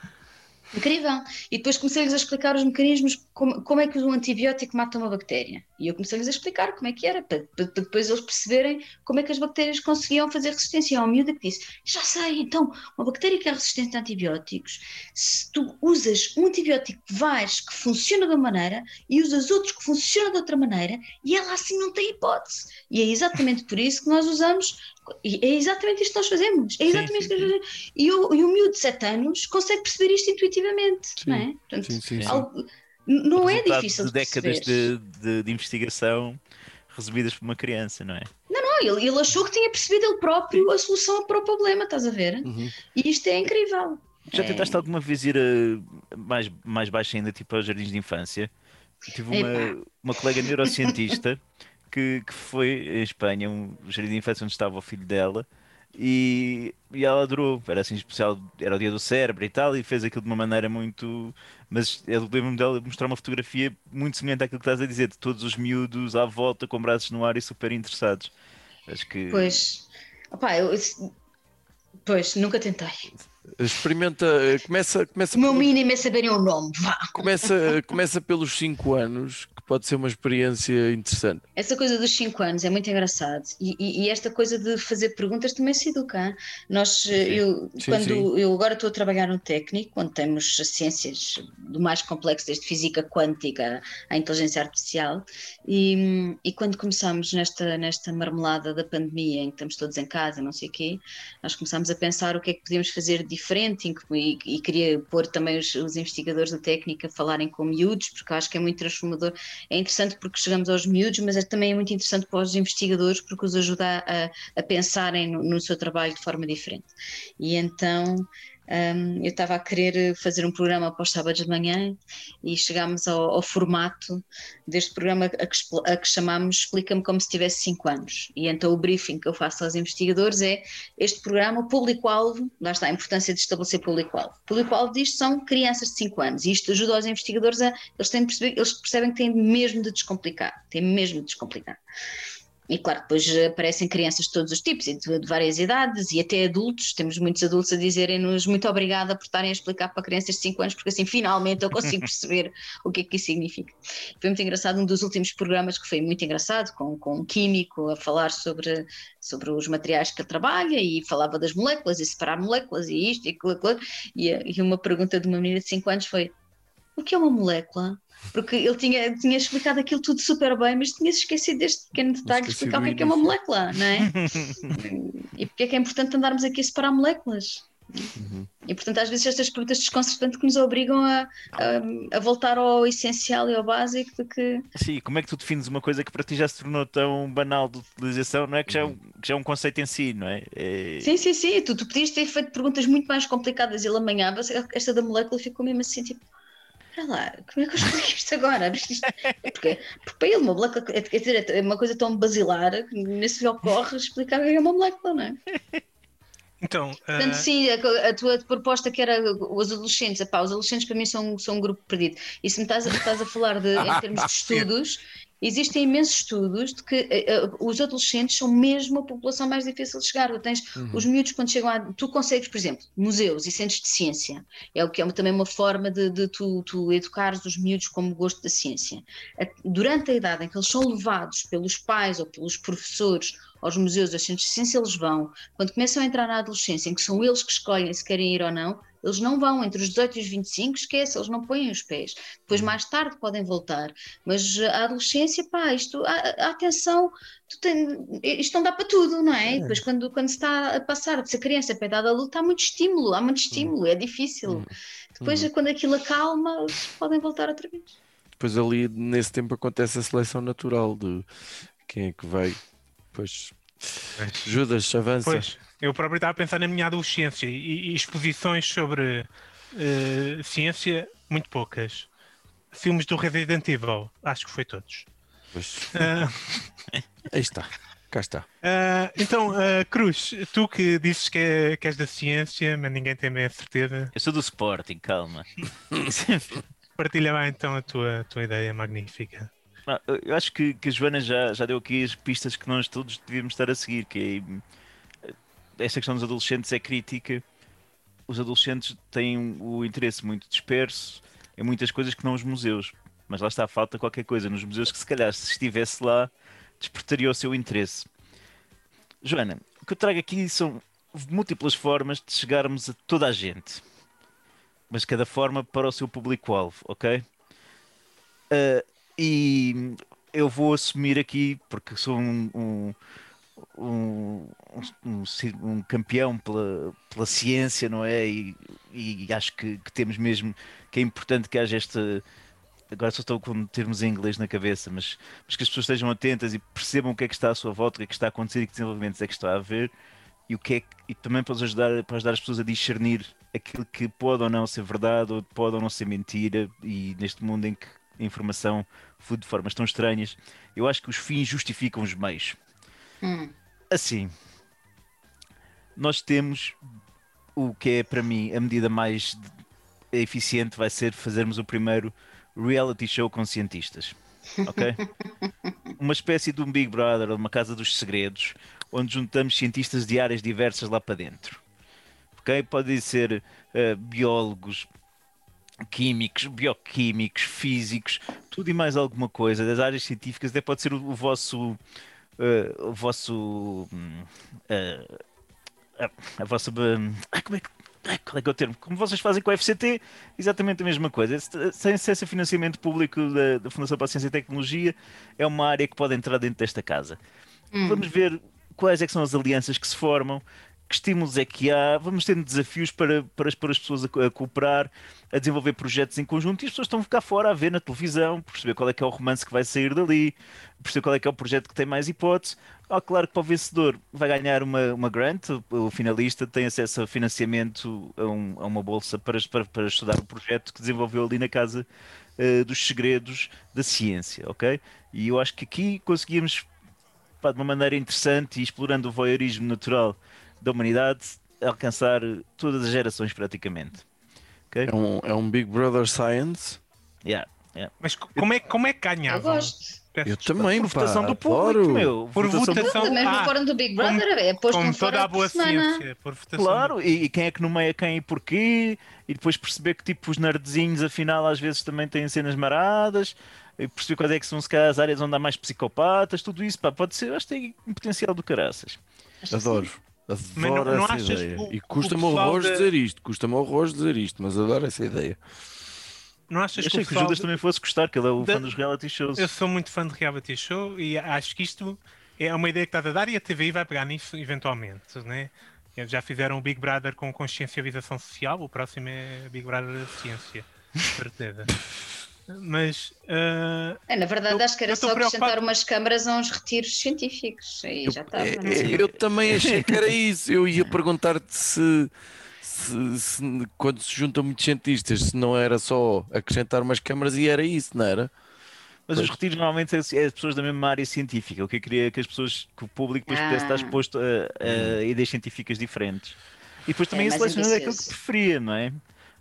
Incrível. E depois comecei-lhes a explicar os mecanismos, como, como é que um antibiótico mata uma bactéria. E eu comecei-lhes a explicar como é que era, para, para depois eles perceberem como é que as bactérias conseguiam fazer resistência. E há uma miúda que disse: Já sei, então, uma bactéria que é resistente a antibióticos, se tu usas um antibiótico que vais, que funciona de uma maneira, e usas outros que funcionam de outra maneira, e ela assim não tem hipótese. E é exatamente por isso que nós usamos. E é exatamente isto que nós fazemos. É exatamente isto que nós. E, o, e o miúdo de 7 anos consegue perceber isto intuitivamente, Sim, não é? Portanto, Sim, sim, sim. algo- não é difícil de décadas de, de, de investigação resumidas por uma criança, não é? Não, ele, ele achou que tinha percebido ele próprio a solução para o problema, estás a ver? Uhum. E isto é incrível. Já É. tentaste alguma vez ir a, mais, mais baixo ainda, tipo aos jardins de infância? Eu tive uma, uma colega neurocientista que, que foi em Espanha, um jardim de infância onde estava o filho dela, e, e ela adorou. Era assim especial, era o dia do cérebro e tal, e fez aquilo de uma maneira muito. Mas eu lembro-me dela mostrar uma fotografia muito semelhante àquilo que estás a dizer, de todos os miúdos à volta com braços no ar e super interessados. Acho que. Pois, opá, eu, pois, nunca tentei. Experimenta, eh, começa, começa, O meu pelo- mínimo é saberem o nome, vá. começa, começa pelos 5 anos, que pode ser uma experiência interessante. Essa coisa dos 5 anos é muito engraçado e, e- e esta coisa de fazer perguntas também se educa. hein? Nós, eu, Sim, quando sim. eu agora estou a trabalhar no técnico, onde temos as ciências do mais complexo, desde física quântica à inteligência artificial, e, e quando começamos nesta, nesta marmelada da pandemia, em que estamos todos em casa, não sei o quê, nós começámos a pensar o que é que podíamos fazer de diferente e, e queria pôr também os, os, investigadores da técnica a falarem com miúdos, porque acho que é muito transformador. É interessante porque chegamos aos miúdos, mas é também muito interessante para os investigadores porque os ajuda a, a pensarem no, no seu trabalho de forma diferente. E então um, eu estava a querer fazer um programa para os sábados de manhã e chegámos ao, ao formato deste programa a que, a que chamamos Explica-me como se tivesse 5 anos. E então o briefing que eu faço aos investigadores é este programa, o público-alvo, lá está a importância de estabelecer público-alvo. O público-alvo disto são crianças de 5 anos e isto ajuda os investigadores a. Eles, têm perceber, eles percebem que têm mesmo de descomplicar, têm mesmo de descomplicar. E claro, depois aparecem crianças de todos os tipos e de, de, várias idades e até adultos. Temos muitos adultos a dizerem-nos muito obrigada por estarem a explicar para crianças de 5 anos, porque assim finalmente eu consigo perceber o que é que isso significa. Foi muito engraçado, um dos últimos programas que foi muito engraçado, com, com um químico a falar sobre, sobre os materiais que ele trabalha e falava das moléculas e separar moléculas e isto e aquilo, aquilo. E, e uma pergunta de uma menina de 5 anos foi: o que é uma molécula? Porque ele tinha, tinha explicado aquilo tudo super bem, mas tinha se esquecido deste pequeno detalhe de explicar o que é, que é uma molécula, não é? e porque é que é importante andarmos aqui a separar moléculas. Uhum. E portanto, às vezes, estas perguntas desconcertantes que nos obrigam a, a, a, voltar ao essencial e ao básico de que. Sim, como é que tu defines uma coisa que para ti já se tornou tão banal de utilização, não é? Que já, é um, que já é um conceito em si, não é? é... Sim, sim, sim. Tu, tu podias ter feito perguntas muito mais complicadas e ele amanhava, esta da molécula ficou mesmo assim, tipo lá, como é que eu explico isto agora? Porque, porque para ele uma molécula, é, quer dizer, é uma coisa tão basilar que nesse ocorre explicar o que é uma molécula, não é? Então, Portanto, uh... sim, a, a, tua proposta que era os adolescentes, epá, os adolescentes para mim são, são um grupo perdido. E se me estás, estás a falar de, em termos de estudos, Existem imensos estudos de que uh, os adolescentes são mesmo a população mais difícil de chegar. Tu tens uhum. os miúdos quando chegam a. Tu consegues, por exemplo, museus e centros de ciência. É o que é também uma forma de, de tu, tu educares os miúdos como gosto da ciência. Durante a idade em que eles são levados pelos pais ou pelos professores aos museus, aos centros de ciência, eles vão. Quando começam a entrar na adolescência, em que são eles que escolhem se querem ir ou não, eles não vão entre os 18 e os 25, esquece, eles não põem os pés. Depois, uhum. mais tarde, podem voltar. Mas a adolescência, pá, isto, a, a atenção, tem, isto não dá para tudo, não é? é. depois, quando, quando se está a passar de ser criança para a idade adulta, há muito estímulo, há muito estímulo, é difícil. Uhum. Depois, uhum. quando aquilo acalma, podem voltar outra vez. Depois, ali, nesse tempo, acontece a seleção natural de quem é que vai. Pois. Judas, avança. Pois. Eu próprio estava a pensar na minha adolescência e, e exposições sobre uh, ciência, muito poucas. Filmes do Resident Evil, acho que foi todos. Uh, Aí está, cá está. Uh, então, Cruz, tu que dizes que, é, que és da ciência, mas ninguém tem bem a certeza. Eu sou do Sporting, calma. Partilha lá então a tua, a tua ideia magnífica. Eu acho que, que a Joana já, já deu aqui as pistas que nós todos devíamos estar a seguir, que é essa questão dos adolescentes é crítica. Os adolescentes têm o interesse muito disperso em muitas coisas que não os museus. Mas lá está, falta qualquer coisa nos museus que, se calhar, se estivesse lá, despertaria o seu interesse. Joana, o que eu trago aqui são múltiplas formas de chegarmos a toda a gente, mas cada forma para o seu público-alvo, ok? Uh, e eu vou assumir aqui, porque sou um, um um, um, um, campeão pela, pela ciência, não é? E, e acho que, que, temos mesmo que é importante que haja esta. Agora só estou com termos em inglês na cabeça, mas, mas que as pessoas estejam atentas e percebam o que é que está à sua volta, o que é que está a acontecer e que desenvolvimentos é que está a haver e, o que é que, e também para ajudar, para ajudar as pessoas a discernir aquilo que pode ou não ser verdade ou pode ou não ser mentira e neste mundo em que informação flui de formas tão estranhas, eu acho que os fins justificam os meios. Hum. Assim, nós temos o que é para mim a medida mais eficiente vai ser fazermos o primeiro reality show com cientistas. Ok? uma espécie de um Big Brother uma casa dos segredos, onde juntamos cientistas de áreas diversas lá para dentro. Ok? Podem ser uh, biólogos, químicos, bioquímicos, físicos, tudo e mais alguma coisa das áreas científicas. Até pode ser o, vosso uh, o vosso. Uh, a, a, vossa. Uh, como é que. Qual é que é o termo? Como vocês fazem com o FCT, exatamente a mesma coisa. Sem acesso a financiamento público da, da, Fundação para a Ciência e Tecnologia, é uma área que pode entrar dentro desta casa. Hum. Vamos ver quais é são as alianças que se formam que estímulos é que há, vamos tendo desafios para, para, para as pessoas a, a cooperar, a desenvolver projetos em conjunto e as pessoas estão a ficar fora a ver na televisão, perceber qual é que é o romance que vai sair dali, perceber qual é que é o projeto que tem mais hipótese. Ah, claro que para o vencedor vai ganhar uma, uma grant, o, finalista tem acesso a financiamento, a, um- a uma bolsa para, para, para estudar o projeto que desenvolveu ali na Casa eh, dos Segredos da Ciência, ok? E eu acho que aqui conseguimos, pá, de uma maneira interessante e explorando o voyeurismo natural da humanidade, alcançar todas as gerações praticamente. É um, é um Big Brother Science. Yeah. Mas co- como é, como é que Eu ganhavam? gosto. Eu desculpa. também, Por pá, votação do público, adoro. meu. Por Votação do- votação. Também no ah, fórum do Big Brother é posto Como toda a boa semana. ciência. Por votação. Claro, e, e quem é que nomeia quem e porquê, e depois perceber que tipo os nerdzinhos afinal às vezes também têm cenas maradas, e perceber quais é que são se calhar as áreas onde há mais psicopatas, tudo isso, pá, pode ser, acho que tem um potencial do caraças. Adoro. sim. Não- Adoro não essa achas ideia. que o- E custa-me horrores da- dizer isto. Custa-me horrores dizer isto, mas adoro essa ideia. Não achas Eu que o achei que o. Judas também fosse gostar, que ele é o Da- fã dos reality shows. Eu sou muito fã de reality show e acho que isto é uma ideia que está a dar e a TVI vai pegar nisso eventualmente, né? Eles Já fizeram o Big Brother com consciencialização social, o próximo é Big Brother da ciência, certeza. Mas ah, É, na verdade, Eu- acho que era eu só acrescentar preocupado. umas câmaras a uns retiros científicos. Aí já estava. É, é, eu também achei que era isso. Eu ia perguntar-te se, se- se quando se juntam muitos cientistas, se não era só acrescentar umas câmaras e era isso, não era? Mas os retiros normalmente é, é as pessoas da mesma área científica, o que eu queria é que as pessoas, que o público depois pudesse estar Ah. exposto a, a ideias científicas diferentes. E depois também É, é, mais selecionar aquilo que preferia, não é?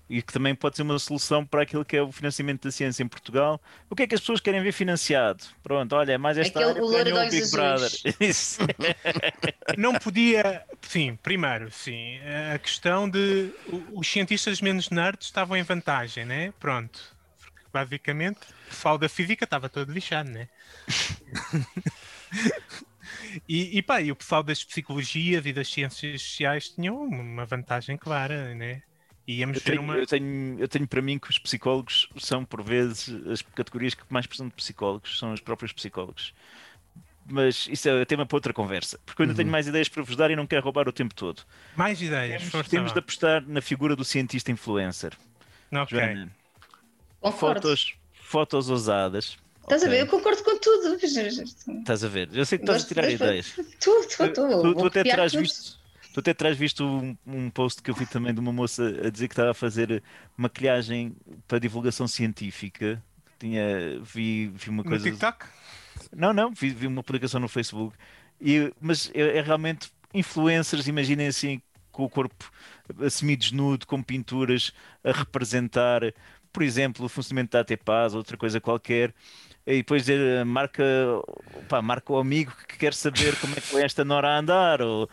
E que também pode ser uma solução para aquilo que é o financiamento da ciência em Portugal. O que é que as pessoas querem ver financiado? Pronto, olha, é mais esta Aquele- área o ganhou o Big Brother. não podia. Sim, primeiro, sim. A questão de os cientistas menos nerds estavam em vantagem, né? Pronto. Porque, basicamente, o pessoal da física estava todo lixado, né? E, e pá, e o pessoal das psicologias e das ciências sociais tinham uma vantagem clara, né? Íamos Eu tenho, uma. eu, tenho, eu tenho para mim que os psicólogos são, por vezes, as categorias que mais precisam de psicólogos, são os próprios psicólogos. Mas isso é tema para outra conversa, porque eu ainda Uhum. tenho mais ideias para vos dar e não quero roubar o tempo todo. Mais ideias, Temos, temos de apostar na figura do cientista influencer. Ok. Joana, fotos, fotos ousadas. Estás a Ok. ver? Eu concordo com tudo. Estás a ver? Eu sei que estás a tirar ideias. Tu, tu, tu. Tu, tu até terás tudo. visto, tu até terás visto um, um post que eu vi também de uma moça a dizer que estava a fazer maquilhagem para divulgação científica. Tinha, vi, vi uma No coisa. TikTok? Não, não, vi, vi uma publicação no Facebook. E, mas é, é realmente influencers, imaginem assim, com o corpo semi-desnudo, com pinturas a representar, por exemplo, o funcionamento da ATPAS, outra coisa qualquer. E depois eh, marca, pá, marca o amigo que quer saber como é que foi esta Nora a andar, ou,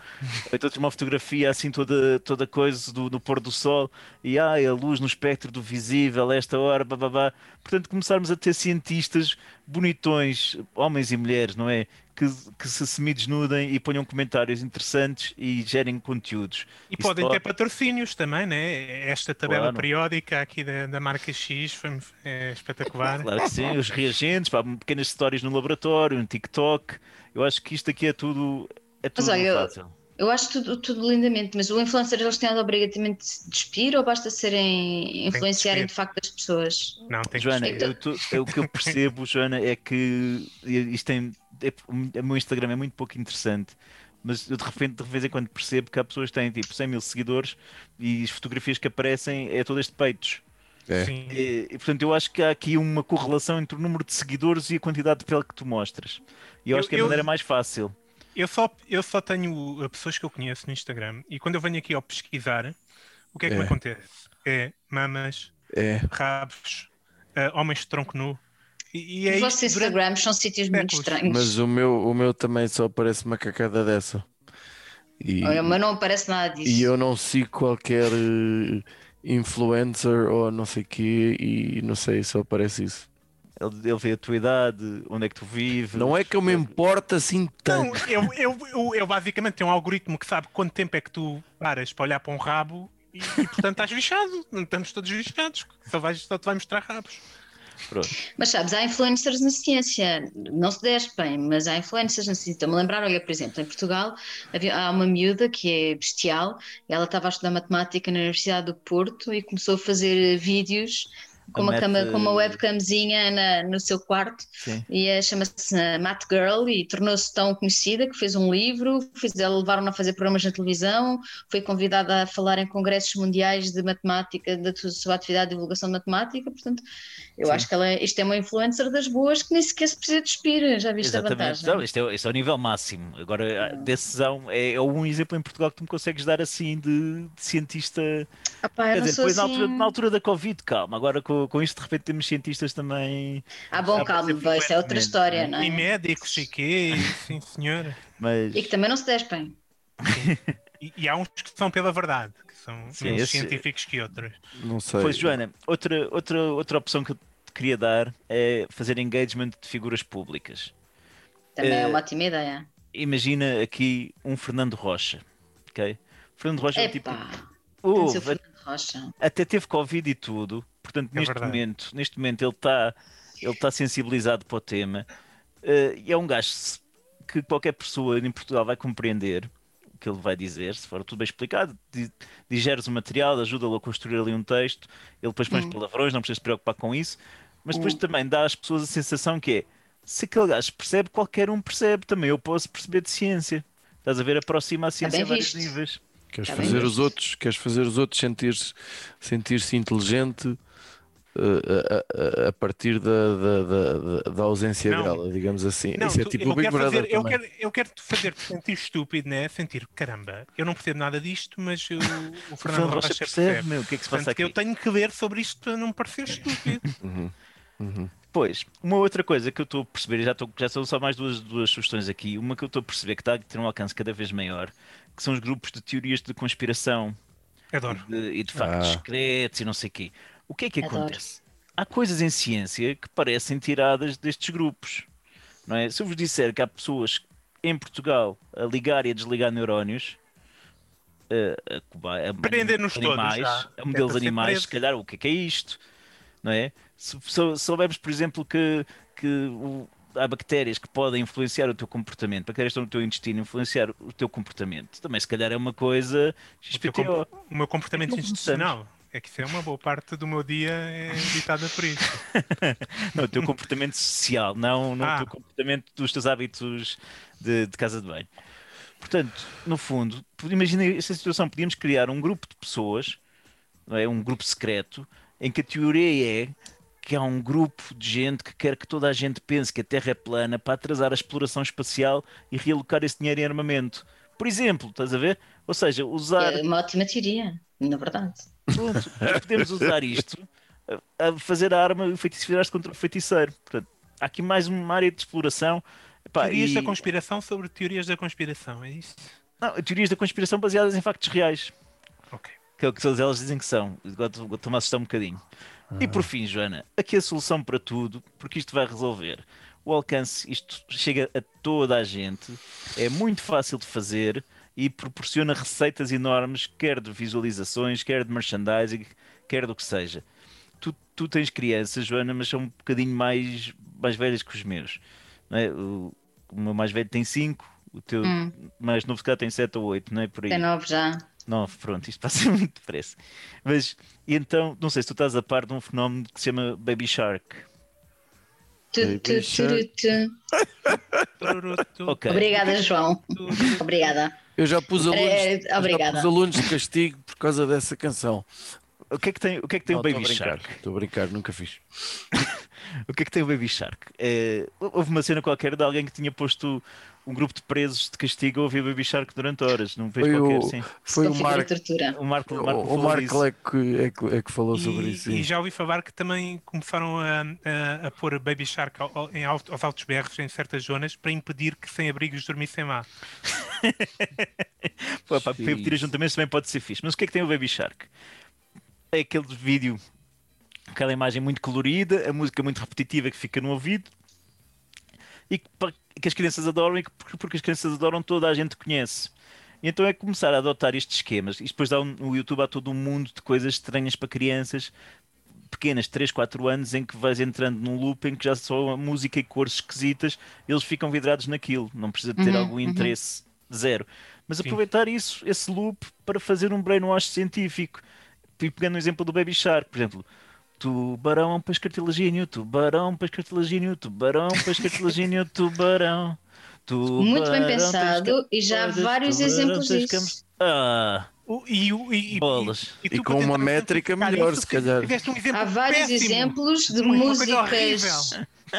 então uma fotografia assim toda, toda coisa do, pôr do sol, e ai, a luz no espectro do visível, esta hora, bababá. Portanto, começarmos a ter cientistas bonitões, homens e mulheres, não é? Que, que se semi-desnudem e ponham comentários interessantes e gerem conteúdos. E Isso podem pode- ter patrocínios também, né? Esta tabela Claro. periódica aqui da, da marca X foi é espetacular. Claro que sim, os reagentes, pá, pequenas histórias no laboratório, no TikTok. Eu acho que isto aqui é tudo, é tudo olha, eu- fácil. Eu acho tudo, tudo lindamente, mas o influencer eles têm de obrigatoriamente de despir ou basta serem influenciarem de facto as pessoas? Não, tem que Joana, perceber. eu tô- é o que eu percebo, Joana, é que isto tem, é, o meu Instagram é muito pouco interessante, mas eu de repente, de vez em quando percebo que há pessoas que têm tipo 100 mil seguidores e as fotografias que aparecem é todas de peitos. É. Sim. E, e, portanto, eu acho que há aqui uma correlação entre o número de seguidores e a quantidade de pele que tu mostras. E eu, Eu- acho que é a eu- maneira mais fácil. Eu só, eu só tenho pessoas que eu conheço no Instagram e quando eu venho aqui ao pesquisar, o que é que me É. acontece? É mamas, É. rabos, uh, homens de tronco nu. E, e é Os vossos Instagrams são sítios muito séculos. estranhos. Mas o meu, o meu também só aparece uma cacada dessa. E, Olha, mas não aparece nada disso. e eu não sigo qualquer eh, influencer ou não sei o quê e não sei, só aparece isso. Ele, ele vê a tua idade, onde é que tu vives. Não é que eu me importo assim Não, tanto. eu, eu, eu, eu basicamente tenho um algoritmo que sabe quanto tempo é que tu paras para olhar para um rabo e, e, portanto estás lixado. Estamos todos lixados. Só, vais, só te vai mostrar rabos. Pronto. Mas sabes, há influencers na ciência, não se despem, mas há influencers na ciência. Estou-me a lembrar, olha, por exemplo, em Portugal havia, há uma miúda que é bestial, ela estava a estudar matemática na Universidade do Porto e começou a fazer vídeos com uma, cama, com uma webcamzinha na- no seu quarto Sim. e é- chama-se uh, Math Girl e tornou-se tão conhecida que fez um livro, levaram-na a fazer programas na televisão, foi convidada a falar em congressos mundiais de matemática, da sua- atividade de divulgação de matemática, portanto, eu Sim. acho que ela é, isto é uma influencer das boas que nem sequer se precisa despir, já viste a Exatamente. vantagem? Não, isto, é, isto é o nível máximo. Agora, a decisão é, é um exemplo em Portugal que tu me consegues dar assim de, de cientista. Ah pá, Quer dizer, depois na, assim- altura, na altura da Covid, calma. Agora com, com isto, de repente, temos cientistas também. Ah, bom, calma, isso é outra história, não não E é? médicos e quê? Sim, senhor. Mas E que também não se despem. E, e há uns que são pela verdade, que são Sim, menos esse- científicos que outros. Não sei. Pois, Joana, outra, outra, outra opção que eu te queria dar é fazer engagement de figuras públicas. Também é Eh, uma ótima ideia. Imagina aqui um Fernando Rocha, ok? Fernando Rocha é tipo. Oh, seu Fernando Rocha. até teve Covid e tudo, portanto, É neste, verdade. momento, neste momento ele está ele tá sensibilizado para o tema eh, e é um gajo se- que qualquer pessoa em Portugal vai compreender o que ele vai dizer, se for tudo bem explicado, di- digeres o material, ajuda-lo a construir ali um texto, ele depois põe os palavrões, não precisa se preocupar com isso, mas depois também dá às pessoas a sensação que é se aquele gajo percebe, qualquer um percebe, também eu posso perceber de ciência. Estás a ver, aproxima a ciência bem a vários visto. níveis. Queres Tá fazer visto. os outros, queres fazer os outros sentir-se sentir-se inteligente eh, a, a- a partir da, da, da- da- ausência Não. dela, digamos assim. Não, Isso é tu- tipo eu, quero fazer, eu, quero, eu quero te fazer te sentir estúpido, né? Sentir, caramba, eu não percebo nada disto, mas o, Fernando Rocha percebe, percebe. meu, o que é que se passa Portanto, aqui? eu tenho que ler sobre isto para não me parecer estúpido. Uhum, uhum. Pois, uma outra coisa que eu estou a perceber, e já, estou, já são só mais duas, duas sugestões aqui, uma que eu estou a perceber que está a ter um alcance cada vez maior, que são os grupos de teorias de conspiração Adoro. de- e de factos Ah. secretos e não sei o quê. O que é que Adoro. acontece? Há coisas em ciência que parecem tiradas destes grupos. Não é? Se eu vos disser que há pessoas em Portugal a ligar e a desligar neurónios, a, a, coba- a, Prender-nos todos animais, já. a modelos É ser animais, preso. se calhar, o que é que é isto? Não é? Se, se soubermos, por exemplo, que, que o- há bactérias que podem influenciar o teu comportamento, bactérias que estão no teu intestino influenciar o teu comportamento, também se calhar é uma coisa O, com- o meu comportamento Não institucional. É que isso é uma boa parte do meu dia é ditada por isso. Não, o teu comportamento social, não, não Ah. o teu comportamento dos teus hábitos de, de casa de banho. Portanto, no fundo, imagina essa situação, podíamos criar um grupo de pessoas, não é? um grupo secreto, em que a teoria é que há um grupo de gente que quer que toda a gente pense que a Terra é plana para atrasar a exploração espacial e realocar esse dinheiro em armamento. Por exemplo, estás a ver? Ou seja, usar É uma ótima teoria, na verdade. Pronto, nós podemos usar isto a, a fazer a arma e o feitiço virar-se contra o feiticeiro. Portanto, há aqui mais uma área de exploração. Epá, teorias e- da conspiração sobre teorias da conspiração, é isso? não, teorias da conspiração baseadas em factos reais. Ok. Que é o que todas elas dizem que são. Estou-me a assustar um bocadinho. E por fim, Joana, aqui a solução para tudo, porque isto vai resolver. O alcance, isto chega a toda a gente, é muito fácil de fazer e proporciona receitas enormes, quer de visualizações, quer de merchandising, quer do que seja. Tu, tu tens crianças, Joana, mas são um bocadinho mais, mais velhas que os meus. não é? O, o meu mais velho tem 5, o teu Hum. mais novo calhar tem 7 ou 8, não é por aí? Tem novo já. 9, pronto, isto passa muito depressa. Mas, e então, não sei se tu estás a par de um fenómeno que se chama Baby Shark. Tu, tu, tu, tu. Ok. Obrigada, João. Obrigada. Eu já pus alunos, É, já pus alunos de castigo por causa dessa canção. O que é que tem o, que é que tem Não, o Baby Shark? Estou a brincar, nunca fiz. O que é que tem o Baby Shark? É, houve uma cena qualquer de alguém que tinha posto um grupo de presos de castigo a ouvir Baby Shark durante horas. Não fez Foi qualquer, o, sim. foi o Configura a Marco, tortura. O Marco, o o, Marco, o é que, é, que, é que falou sobre E, isso. e sim. já ouvi falar que também começaram a, a, a pôr Baby Shark ao- ao- em alto- aos altos berros em certas zonas para impedir que sem-abrigos dormissem lá. Pô, pá, para Fixe. pedir ajuntamentos também pode ser fixe. Mas o que é que tem o Baby Shark? É aquele vídeo, aquela imagem muito colorida, a música muito repetitiva que fica no ouvido e que, que as crianças adoram e que porque, as crianças adoram toda a gente conhece. E então é começar a adotar estes esquemas. E depois dá um- no YouTube há todo um mundo de coisas estranhas para crianças, pequenas, 3, 4 anos, em que vais entrando num loop em que já só a música e cores esquisitas, eles ficam vidrados naquilo, não precisa de ter Uhum, algum uhum. interesse zero. Mas Sim. aproveitar isso, esse loop, para fazer um brainwash científico. E pegando o exemplo do Baby Shark, por exemplo, tubarão para cartilagíneo, tubarão para cartilagíneo, tubarão para cartilagíneo, tubarão. Muito bem tubarão, pensado e já há vários tubarão, exemplos disso. Ah, O- E, e, e- Bolas. e tu, E com uma métrica melhor, isso, se calhar. um Há vários péssimo. exemplos de músicas,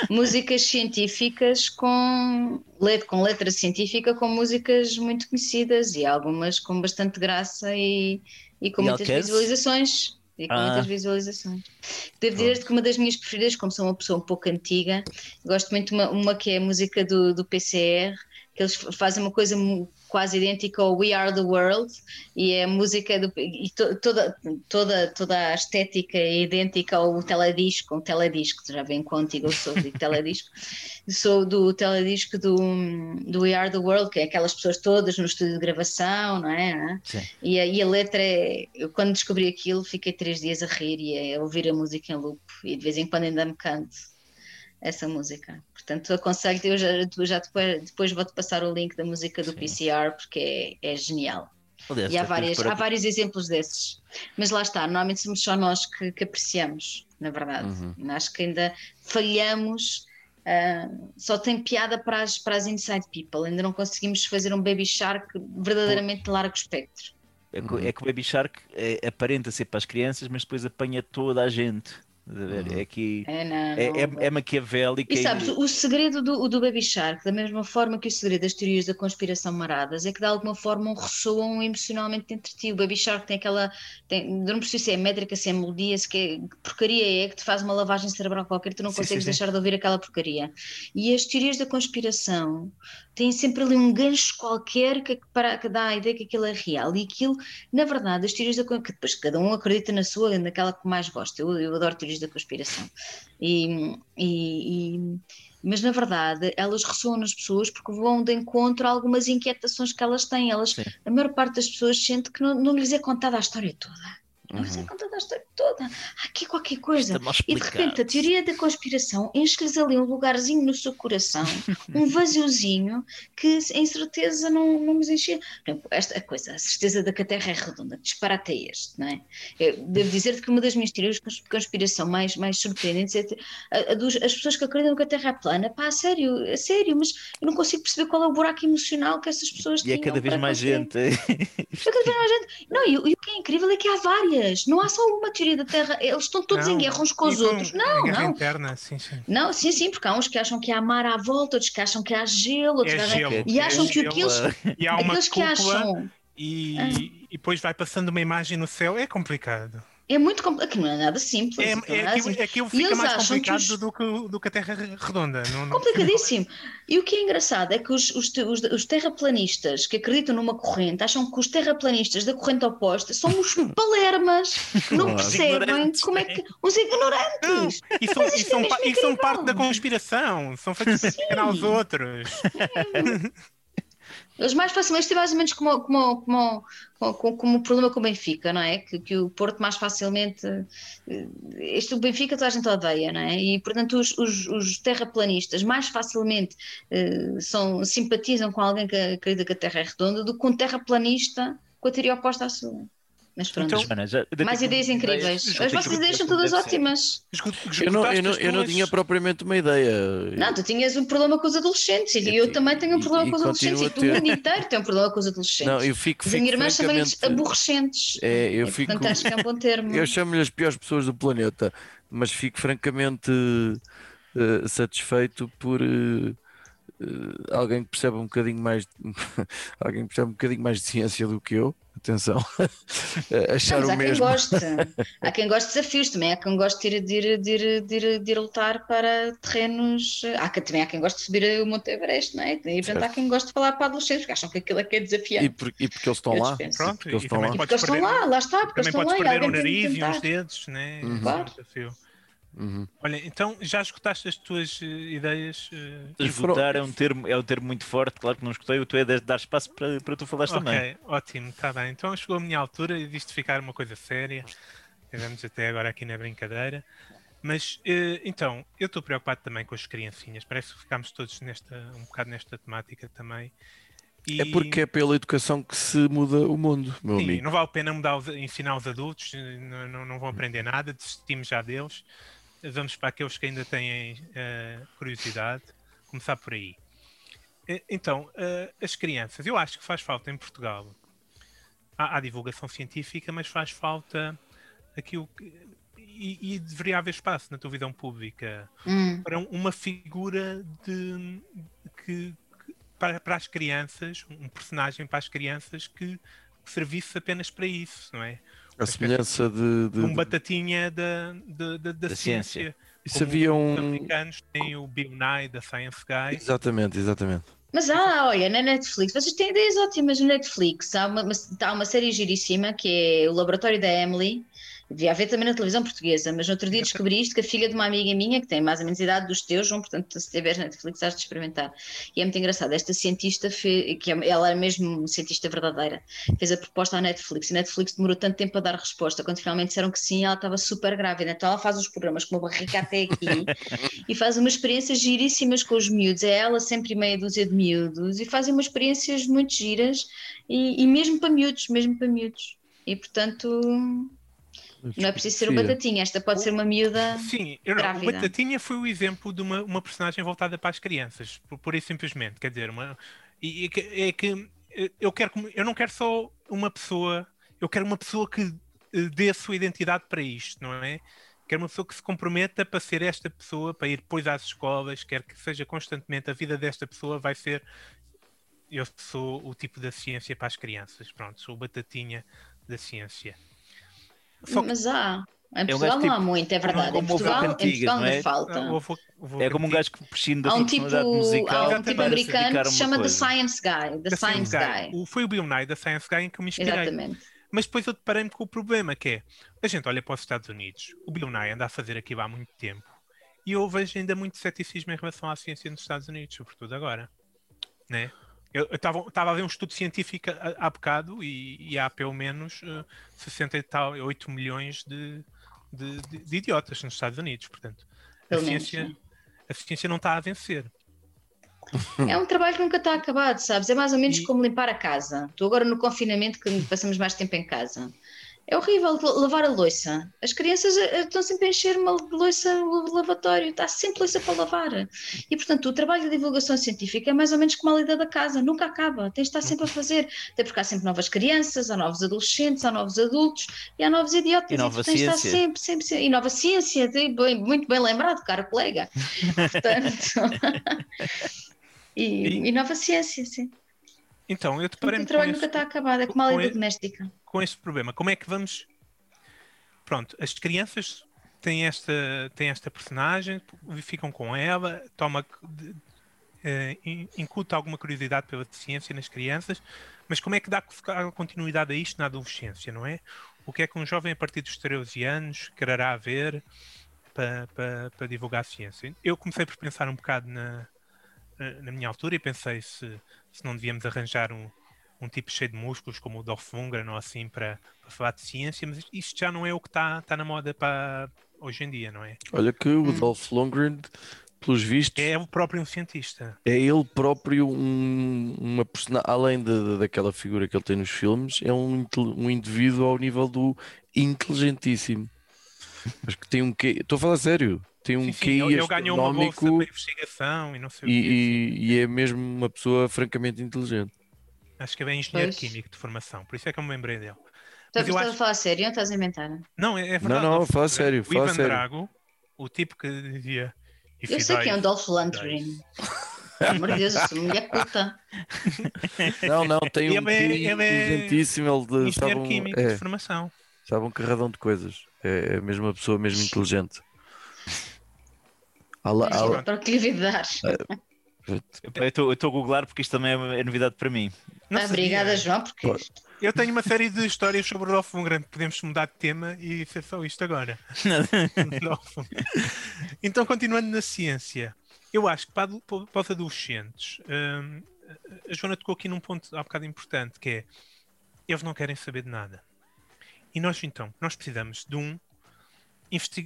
músicas científicas com, let- com letra científica com músicas muito conhecidas e algumas com bastante graça e, e com E muitas alcance? visualizações. E com Ah. muitas visualizações. Devo dizer que uma das minhas preferidas, como sou uma pessoa um pouco antiga, gosto muito de uma, uma que é a música do, do PCR, que eles fazem uma coisa quase idêntica ao We Are the World, e é a música do, e to- toda, toda, toda a estética é idêntica ao teledisco, um teledisco, já vem contigo, eu sou de teledisco, sou do teledisco do, do We Are the World, que é aquelas pessoas todas no estúdio de gravação, não é? Não é? E, a, e a letra é. Eu quando descobri aquilo, fiquei três dias a rir e a ouvir a música em loop, e de vez em quando ainda me canto essa música. Portanto, aconselho-te, eu já, já depois, depois vou-te passar o link da música do Sim. PCR, porque é, é genial. aliás, E há, várias, para- há vários exemplos desses. Mas lá está, normalmente somos só nós que, que apreciamos, na verdade. Uhum. Acho que ainda falhamos. ah, só tem piada para as, para as inside people. Ainda não conseguimos fazer um baby shark verdadeiramente de largo espectro. É que, é que o Baby Shark é- aparenta ser para as crianças, mas depois apanha toda a gente. Uhum. É que É, não, é, não- é, é maquiavélico. E é- sabes, o segredo do, do Baby Shark, da mesma forma que o segredo das teorias da conspiração maradas, é que de alguma forma ressoam emocionalmente entre ti. O Baby Shark tem aquela. Tem, não percebo se é métrica, se é melodia, se que, é, que porcaria é que te faz uma lavagem cerebral qualquer, tu não Sim, consegues sim, sim. deixar de ouvir aquela porcaria. E as teorias da conspiração têm sempre ali um gancho qualquer que, para, que dá a ideia que aquilo é real. E aquilo, na verdade, as teorias da con- que depois cada um acredita na sua, naquela que mais gosta. Eu, eu adoro teorias da conspiração. E, e- e- mas na verdade elas ressoam nas pessoas porque vão de encontro a algumas inquietações que elas têm. Elas, Sim. a maior parte das pessoas sente que não, não lhes é contada a história toda. Não é Uhum. contada a história toda. Aqui qualquer coisa. E de repente a teoria da conspiração enche-lhes ali um lugarzinho no seu coração, um vaziozinho que em certeza não, não nos exemplo, esta coisa, a certeza de que a Terra é redonda, disparate é este, não é? Eu devo dizer-te que uma das minhas teorias de cons- conspiração mais, mais surpreendentes é a, a dos, as pessoas que acreditam que a Terra é plana. Pá, a sério, a sério, mas eu não consigo perceber qual é o buraco emocional que essas pessoas E é tinham cada vez mais gente. é cada vez mais gente. Não, e, e o que é incrível é que há várias. Não há só uma teoria da Terra. Eles estão todos em Não, guerra uns com os outros. Não, guerra não. interna, sim, sim. Não, sim, sim, porque há uns que acham que há mar à volta, outros que acham que há gelo, outros É que gelo. e acham é que aqueles, E há uma aqueles que acham. e, Ah. e depois vai passando uma imagem no céu. É complicado. É muito complicado, não é nada simples. É, é, é nada aquilo, aquilo fica eles mais acham que complicado os- do, que, do que a Terra redonda. Não, não- Complicadíssimo. E o que é engraçado é que os, os, os- os terraplanistas que acreditam numa corrente acham que os terraplanistas da corrente oposta são os palermas que não percebem como é que. Os ignorantes! E são, e isto são, é e são parte da conspiração. São feitos para enganar os outros. Eles mais facilmente, mais ou menos como, como, como, como, como o problema com o Benfica, não é? Que, que o Porto mais facilmente. eh, Este o Benfica toda a gente odeia, não é? E portanto os, os, os terraplanistas mais facilmente eh, são, simpatizam com alguém que acredita que a Terra é redonda do que um terraplanista com a teoria oposta à sua. Mas pronto. Então, Joana, já- mais tenho ideias incríveis. ideias- As vossas ideias são todas ótimas. Eu não, eu, não, as eu não tinha propriamente uma ideia. Não, tu tinhas um problema com os adolescentes e eu também tenho um problema e com os adolescentes e o mundo inteiro tem um problema com os adolescentes. Não, eu fico, Mas a fico minha irmã chama-lhes francamente- aborrecentes. É, eu E, fico, Portanto, acho que é um bom termo. eu chamo-lhe as piores pessoas do planeta, mas fico francamente eh, satisfeito por eh, eh, alguém que percebe um bocadinho mais, alguém que percebe um bocadinho mais de ciência do que eu. Atenção, Eh, achar Não, mas o há quem mesmo. goste. Há quem goste de desafios também. Há quem goste de ir, de ir, de ir, de ir, de ir lutar para terrenos. Há quem, também há quem goste de subir o Monte Everest, não é? E portanto há quem goste de falar para adolescentes, porque acham que aquilo é que é E, desafiante. por- e porque eles estão lá. Pronto, Porque eles e estão também lá. Porque podes eles estão lá, lá está, porque eles também estão podes lá e perder o nariz e uns tentar. dedos, né? Uhum. É Claro. desafio. Uhum. Olha, então já escutaste as tuas eh, ideias? eh, Esgotar é um, termo, é um termo muito forte, claro que não escutei, tu é de dar espaço para, para tu falares também. Ok, ótimo, está bem. Então chegou a minha altura e disto ficar uma coisa séria. Tivemos até agora aqui na brincadeira. Mas eh, então, eu estou preocupado também com as criancinhas. Parece que ficámos todos nesta, um bocado nesta temática também. E, É porque é pela educação que se muda o mundo, meu sim, amigo. não vale a pena mudar, os- ensinar os adultos, não, não, não vão aprender nada, desistimos já deles. Vamos para aqueles que ainda têm eh, curiosidade, começar por aí. Então, eh, as crianças, eu acho que faz falta em Portugal. Há, há divulgação científica, mas faz falta aquilo que. E, e deveria haver espaço na televisão pública Hum. para um- uma figura de que, que- para, para as crianças, um personagem para as crianças que servisse apenas para isso, não é? A semelhança de. de- Um de- batatinha da, da, da, da Da ciência. ciência. Isso Como havia Os um. americanos têm o Bill Nye da Science Guy. Exatamente, exatamente. Mas há, olha, na Netflix, vocês têm ideias ótimas na Netflix. Há uma, uma- há uma série giríssima que é O Laboratório da Emily. Devia haver também na televisão portuguesa, mas no outro dia descobri isto que a filha de uma amiga minha, que tem mais ou menos a idade dos teus, João, portanto, se tiveres Netflix, has de experimentar. E é muito engraçado. Esta cientista, fe- que é- ela é mesmo cientista verdadeira, fez a proposta à Netflix. E a Netflix demorou tanto tempo a dar resposta. Quando finalmente disseram que sim, ela estava super grávida. Então ela faz os programas com uma barriga até aqui e faz umas experiências giríssimas com os miúdos. É ela sempre meia dúzia de miúdos e fazem umas experiências muito giras e, e mesmo para miúdos, mesmo para miúdos. E portanto, não é preciso ser o batatinha, esta pode ser uma miúda. Sim, eu não, o. Batatinha foi o exemplo de uma, uma personagem voltada para as crianças, por, por isso simplesmente. Quer dizer, uma, e, que- é que eh, eu, quero, eu não quero só uma pessoa, eu quero uma pessoa que eh, dê a sua identidade para isto, não é? Quero uma pessoa que se comprometa para ser esta pessoa, para ir depois às escolas, quero que seja constantemente a vida desta pessoa vai ser. Eu sou o tipo da ciência para as crianças, pronto, sou o batatinha da ciência. Só que Mas há. Em um Portugal gajo não há tipo- muito, é verdade. Em Portugal, em Portugal não é? falta. Ah, o avô- o avô É como um gajo que prescinde da um tipo, musical há um tipo americano que se chama The. Science Guy. The da Science Guy. O, foi o Bill Nye da Science Guy em que eu me inspirei. Exatamente. Mas depois eu deparei-me com o problema que é, a gente olha para os Estados Unidos, o Bill Nye anda a fazer aquilo há muito tempo, e eu vejo ainda muito ceticismo em relação à ciência nos Estados Unidos, sobretudo agora. Né? Eu estava a ver um estudo científico há, há bocado e, e há pelo menos eh, 60 e tal, 8 milhões de, de, de- de idiotas nos Estados Unidos, portanto. A menos, ciência, sim. a ciência não está a vencer. É um trabalho que nunca está acabado, sabes? É mais ou menos E- como limpar a casa. Estou agora no confinamento que passamos mais tempo em casa. É horrível lavar a louça. As crianças eh, estão sempre a encher uma louça no lavatório, está sempre louça para lavar. E portanto, o trabalho de divulgação científica é mais ou menos como a lida da casa, nunca acaba, tens de estar sempre a fazer. Até porque há sempre novas crianças, há novos adolescentes, há novos adultos e há novos idiotas. E nova tens de estar ciência. sempre, sempre, sempre. E nova ciência, bem- muito bem lembrado, cara colega. Portanto. E, e nova ciência, sim. Então, eu O deparei-me com trabalho nunca está acabado, é como a lei doméstica. com este problema. Como é que vamos. Pronto, as crianças têm esta, têm esta personagem, ficam com ela, toma, in- incuta alguma curiosidade pela ciência nas crianças, mas como é que dá continuidade a isto na adolescência, não é? O que é que um jovem a partir dos 13 anos quererá ver para, para, para divulgar a ciência? Eu comecei por pensar um bocado na, na minha altura e pensei se, se não devíamos arranjar um, um tipo cheio de músculos como o Dolph Lundgren ou assim para, para falar de ciência, mas isto já não é o que está tá na moda para hoje em dia, não é? Olha que o Dolph Lundgren, pelos vistos, É o próprio um cientista. é ele próprio um- uma persona, além de- de- daquela figura que ele tem nos filmes, é um, um indivíduo ao nível do inteligentíssimo. Mas que tem um quê? Estou a falar sério. Tem um Sim, sim, QI ele, ele ganhou uma bolsa astronómico para investigação e não sei o e, e- e é mesmo uma pessoa francamente inteligente. Acho que é bem engenheiro Pois. químico de formação, por isso é que eu me lembrei dele. Estás eu estás acho- a falar sério ou estás a inventar? Não, é, é verdade. não, Dolph fala sério, O fala Ivan sério. Drago, o tipo que dizia. "If Eu sei quem é o dies, Dolph Lundgren. Amor de Deus, mulher culta. Não, não, tem um Ele é- ele é inteligentíssimo. Ele de, sabe, Engenheiro um, químico é, de formação. sabe um carradão de coisas. É, é mesmo uma pessoa mesmo inteligente. Que lhe devia dar. Eu estou a googlar porque isto também é, é novidade para mim. Não sabia. Obrigada, João, porque. Eu tenho uma série de histórias sobre o Dolph Lundgren. Podemos mudar de tema e ser só isto agora. Então, continuando na ciência, eu acho que para, para os adolescentes, hum, a Joana tocou aqui num ponto há bocado importante, que é eles não querem saber de nada. E nós, então, nós precisamos de um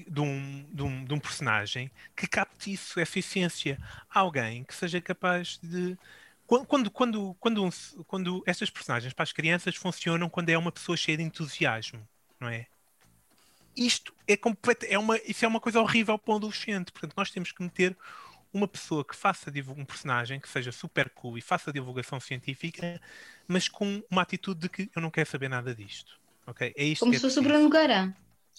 de um, de, um, de um personagem que capte isso, essa essência. Alguém que seja capaz de. Quan- Quando, quando, quando, um- quando estas personagens para as crianças funcionam quando é uma pessoa cheia de entusiasmo, não é? Isto é completo, é uma, isso é uma coisa horrível para um adolescente. Portanto, nós temos que meter uma pessoa que faça um personagem que seja super cool e faça divulgação científica, mas com uma atitude de que eu não quero saber nada disto. ok? É isto Como se é fosse o. Bruno.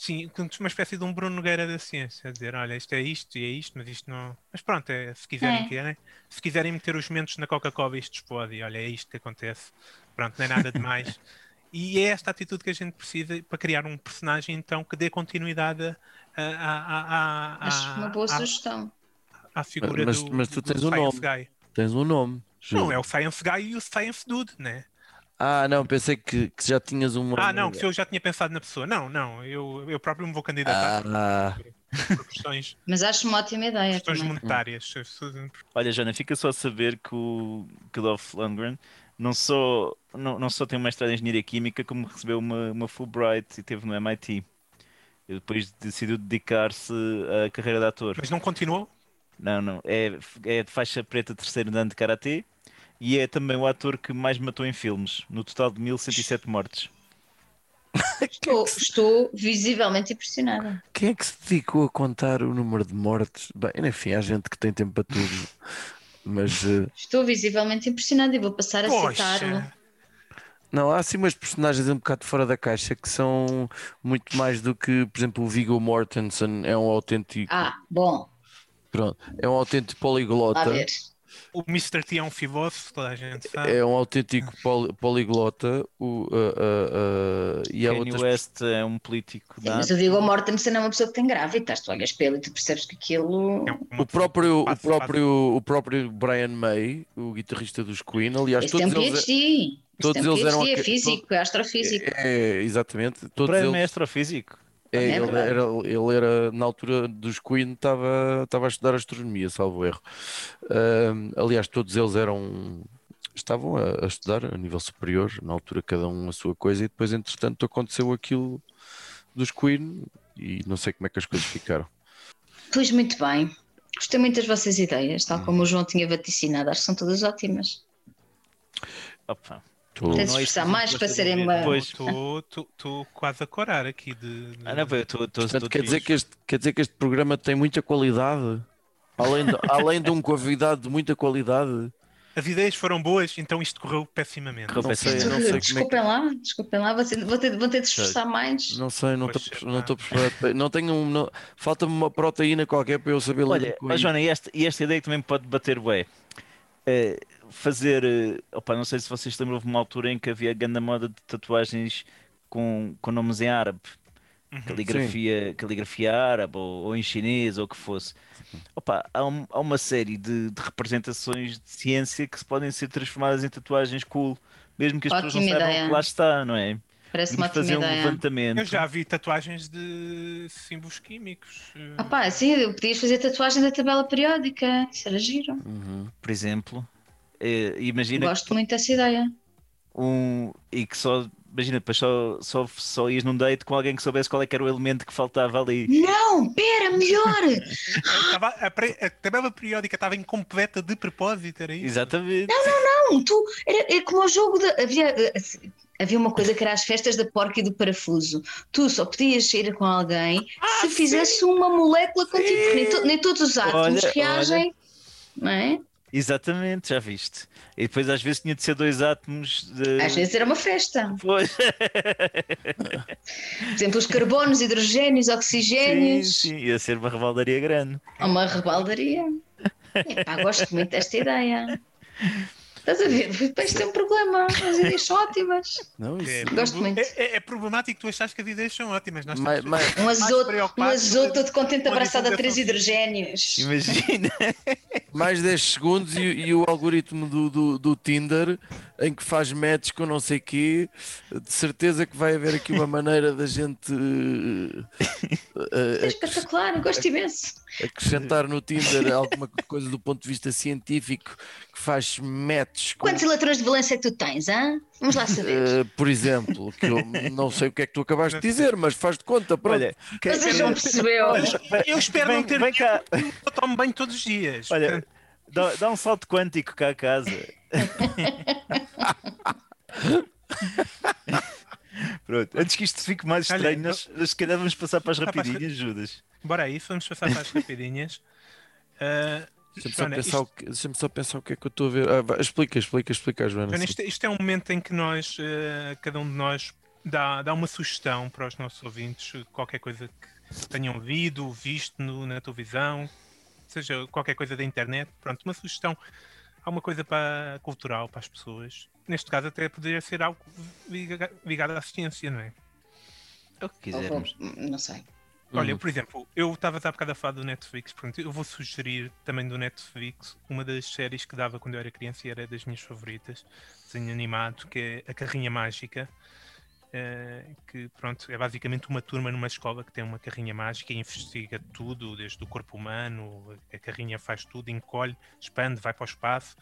Sim, uma espécie de um Bruno Nogueira da ciência, a dizer, olha, isto é isto e é isto, mas isto não. Mas pronto, é, se quiserem, É. querem. Se quiserem meter os mentos na Coca-Cola, isto explode, e olha, é isto que acontece. Pronto, não é nada demais. e é esta atitude que a gente precisa para criar um personagem, então, que dê continuidade a- a- a- a- Acho uma boa à- sugestão. à figura Mas- do, mas tu do tens um Science nome. Guy. Tens um nome. Não, é o Science Guy e o Science Dude, né? Ah, não, pensei que, que já tinhas uma. Ah, não, que eu já tinha pensado na pessoa. Não, não, eu, eu próprio me vou candidatar Ah, por questões, Mas acho uma ótima ideia questões também. monetárias. Olha, Jana, fica só a saber que o, que o Dolph Lundgren não só, não, não só tem um mestrado em Engenharia Química, como recebeu uma, uma Fulbright e teve no MIT. E depois decidiu dedicar-se à carreira de ator. Mas não continuou? Não, não. É, é de faixa preta terceiro dan de Karatê e é também o ator que mais matou em filmes, no total de 1107 mortes. Estou, estou visivelmente impressionada. quem é que se dedicou a contar o número de mortes? Bem, enfim, há gente que tem tempo para tudo. Mas eh, Estou visivelmente impressionada e vou passar a. Poxa! não, há assim umas personagens um bocado fora da caixa que são muito mais do que, por exemplo, o Viggo Mortensen é um autêntico, Ah, bom, pronto, é um autêntico poliglota. ver. O Mr. T é um filósofo, toda a gente sabe. É um autêntico poli- poliglota o, uh, uh, uh, e Kanye outras West é um político Sim, mas o Viggo Mortensen é uma pessoa que tem gravitas. Tu olhas ele e tu percebes que aquilo. É uma O próprio, o próprio, o próprio Brian May, o guitarrista dos Queen, aliás, Esse tem todos um eles. PhD. Todos um eles eram PhD, é físico, é astrofísico. É, exatamente. Todos Brian eles, é astrofísico. É, É ele, era, ele era, na altura dos Queen, estava estava a estudar astronomia, salvo erro. Ahm, aliás, todos eles eram. Estavam a, a estudar a nível superior, na altura cada um a sua coisa, e depois, entretanto, aconteceu aquilo dos Queen e não sei como é que as coisas ficaram. Pois muito bem. Gostei muito das vossas ideias, Hum. tal como o João tinha vaticinado. Acho que são todas ótimas. Opa. Tô- Tens é de esforçar mais para serem uma. Pois. Estou quase a corar aqui de. Ah, não, eu estou Portanto, quer dizer, que este, quer dizer que este programa tem muita qualidade? Além de, além de um convidado de muita qualidade? As ideias foram boas, então isto correu pessimamente. Não sei, não sei como é que... desculpem lá, desculpem lá, vou ter, vou ter, vou ter de esforçar mais. Não sei, não estou pá. não estou preparado. para- Não tenho um, não- falta-me uma proteína qualquer para eu saber Olha, isso. Joana, e esta, e esta ideia que também pode bater bué. É, fazer, eh, opa, não sei se vocês lembram, houve uma altura em que havia grande moda de tatuagens com, com nomes em árabe, Uhum. caligrafia, caligrafia árabe ou, ou em chinês ou o que fosse. Opa, há, um- há uma série de, de representações de ciência que se podem ser transformadas em tatuagens cool, mesmo que as pessoas não Ótima saibam ideia. que lá está, não é? Parece uma Vamos fazer ótima um ideia. levantamento. Eu já vi tatuagens de símbolos químicos. eh, Ah pá, sim, podias fazer tatuagem da tabela periódica. Isso era giro. Uhum. por exemplo. Eh, imagina Gosto muito dessa ideia. um e que só imagina, depois só, só, só ias num date com alguém que soubesse qual é que era o elemento que faltava ali. Não, pera, melhor! estava- a, pre- a tabela periódica estava incompleta de propósito, era isso? Exatamente. Não, tu, era, era como o jogo da. Havia, havia uma coisa que era as festas da porca e do parafuso. Tu só podias sair com alguém se fizesse uma molécula contigo, porque nem, to- nem todos os átomos Olha, reagem. Não é? Exatamente, já viste. E depois às vezes tinha de ser dois átomos de. Às vezes era uma festa. Pois. Por exemplo, os carbonos, hidrogénios, sim, oxigénios. sim, ia ser uma rebaldaria grande. Uma rebaldaria. Epá, gosto muito desta ideia. Estás a ver? Depois tem um problema. As ideias são ótimas. Não, isso- É, Gosto prob- muito. É, é- é problemático tu achas que as ideias são ótimas. Nós Mas- mas- Um azoto, um azoto todo contente abraçado a três hidrogénios. Imagina. mais 10 segundos e, e o algoritmo do, do, do Tinder em que faz match com não sei quê, de certeza que vai haver aqui uma maneira da gente eh, É eh, espetacular, gosto imenso. acrescentar no Tinder alguma coisa do ponto de vista científico que faz match com- Quantos ladrões de Valência é que tu tens, hã? Vamos lá saber. Eh, por exemplo, que eu não sei o que é que tu acabaste de dizer, mas faz de conta, pronto. Olha, que- Vocês não percebeu. Eu espero vem, não ter vem cá, eu tomo banho todos os dias. olha, dá, dá um salto quântico cá a casa. Pronto, antes que isto fique mais Olha, estranho, nós, nós se calhar vamos passar para as rapidinhas, Judas. Bora aí, vamos passar para as rapidinhas. Ah, Deixa-me só, Joana, pensar isto- o que- deixa-me só pensar o que é que eu estou a ver. Ah, vai, explica, explica, explica, Joana. Joana, isto, isto é um momento em que nós, eh, cada um de nós, dá, dá uma sugestão para os nossos ouvintes, qualquer coisa que tenham lido, visto no- na televisão, seja qualquer coisa da internet, pronto, uma sugestão, alguma coisa para cultural para as pessoas. Neste caso, até poderia ser algo liga- ligado à ciência, não é? O que quisermos. Não sei. Olha, Uhum. por exemplo, eu estava há bocado a falar do Netflix, portanto, eu vou sugerir também do Netflix uma das séries que dava quando eu era criança e era das minhas favoritas, desenho animado, que é A Carrinha Mágica, eh, que pronto, é basicamente uma turma numa escola que tem uma carrinha mágica e investiga tudo, desde o corpo humano, a carrinha faz tudo, encolhe, expande, vai para o espaço.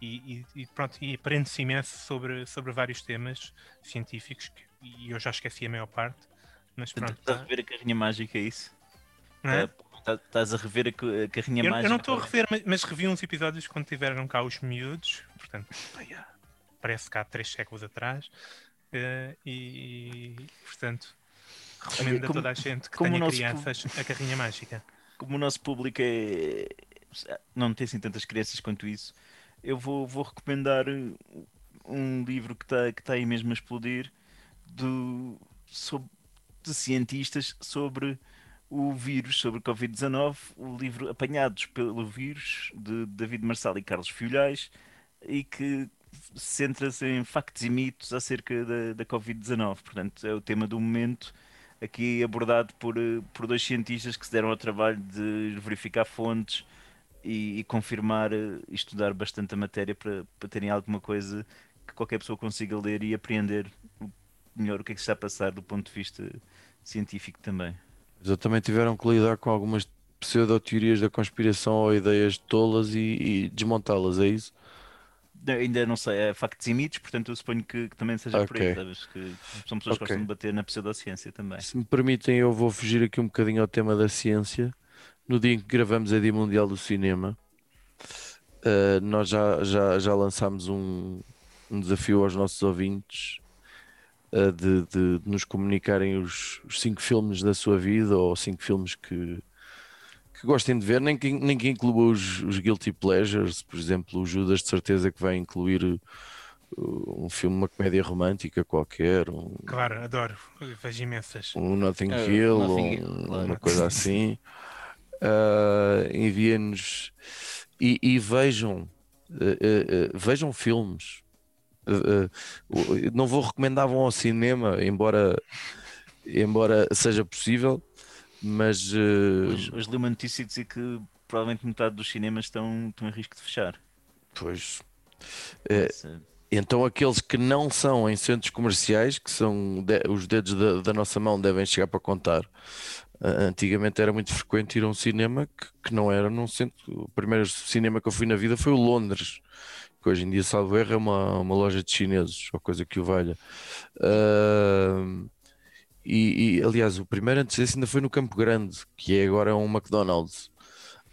E, e- e pronto, e aprende-se imenso sobre, sobre vários temas científicos que- e eu já esqueci a maior parte, mas pronto. Estás a rever a carrinha mágica, é isso? não é? Tá- Estás a rever a ca- a carrinha Eu, mágica? eu não estou a rever, mas, mas revi uns episódios quando tiveram cá os miúdos, portanto, parece que há três séculos atrás, eh, e, portanto, recomendo a como- toda a gente que tenha crianças a carrinha mágica. como o nosso público é não tem assim tantas crianças quanto isso, eu vou, vou recomendar um livro que está que tá aí mesmo a explodir do, sobre, de cientistas sobre o vírus, sobre o Covid-19, o livro Apanhados pelo Vírus, de David Marçal e Carlos Filhais, e que centra-se em factos e mitos acerca da, da Covid-19. Portanto, é o tema do momento aqui abordado por, eh, por dois cientistas que se deram ao trabalho de verificar fontes e, e confirmar eh, e estudar bastante a matéria para, para terem alguma coisa que qualquer pessoa consiga ler e apreender melhor o que é que está a passar do ponto de vista científico também. Também tiveram que lidar com algumas pseudo-teorias da conspiração ou ideias tolas e, e desmontá-las, é isso? Ainda não sei, é factos e mitos, portanto eu suponho que, que também seja por aí? Que são pessoas que Ok. gostam de bater na pseudociência também. Se me permitem, eu vou fugir aqui um bocadinho ao tema da ciência. No dia em que gravamos a Dia Mundial do Cinema, eh, nós já, já, já lançámos um, um desafio aos nossos ouvintes eh, de, de- de nos comunicarem os, os cinco filmes da sua vida ou cinco filmes que, que gostem de ver, nem que, nem que inclua os, os Guilty Pleasures, por exemplo, o Judas de certeza que vai incluir uh, um filme, uma comédia romântica qualquer, um, Claro, adoro, vejo imensas. um Notting É, Hill, Notting um- Hill, claro. uma coisa assim. Ah, Enviem-nos e, e vejam, eh, eh, eh, vejam filmes. O- não vou recomendar vão ao cinema, embora, embora seja possível, mas eh, Hoje, hoje li uma notícia que dizia que provavelmente metade dos cinemas estão, estão em risco de fechar. pois. Eh, Então aqueles que não são em centros comerciais, que são de- os dedos da, da nossa mão devem chegar para contar. Ah, Antigamente era muito frequente ir a um cinema que, que não era num centro. O primeiro cinema que eu fui na vida foi o Londres, que hoje em dia, salvo erro, é uma, uma loja de chineses, ou coisa que o valha. Ah, e, e, aliás, o primeiro antes desse ainda foi no Campo Grande, que é agora um McDonald's.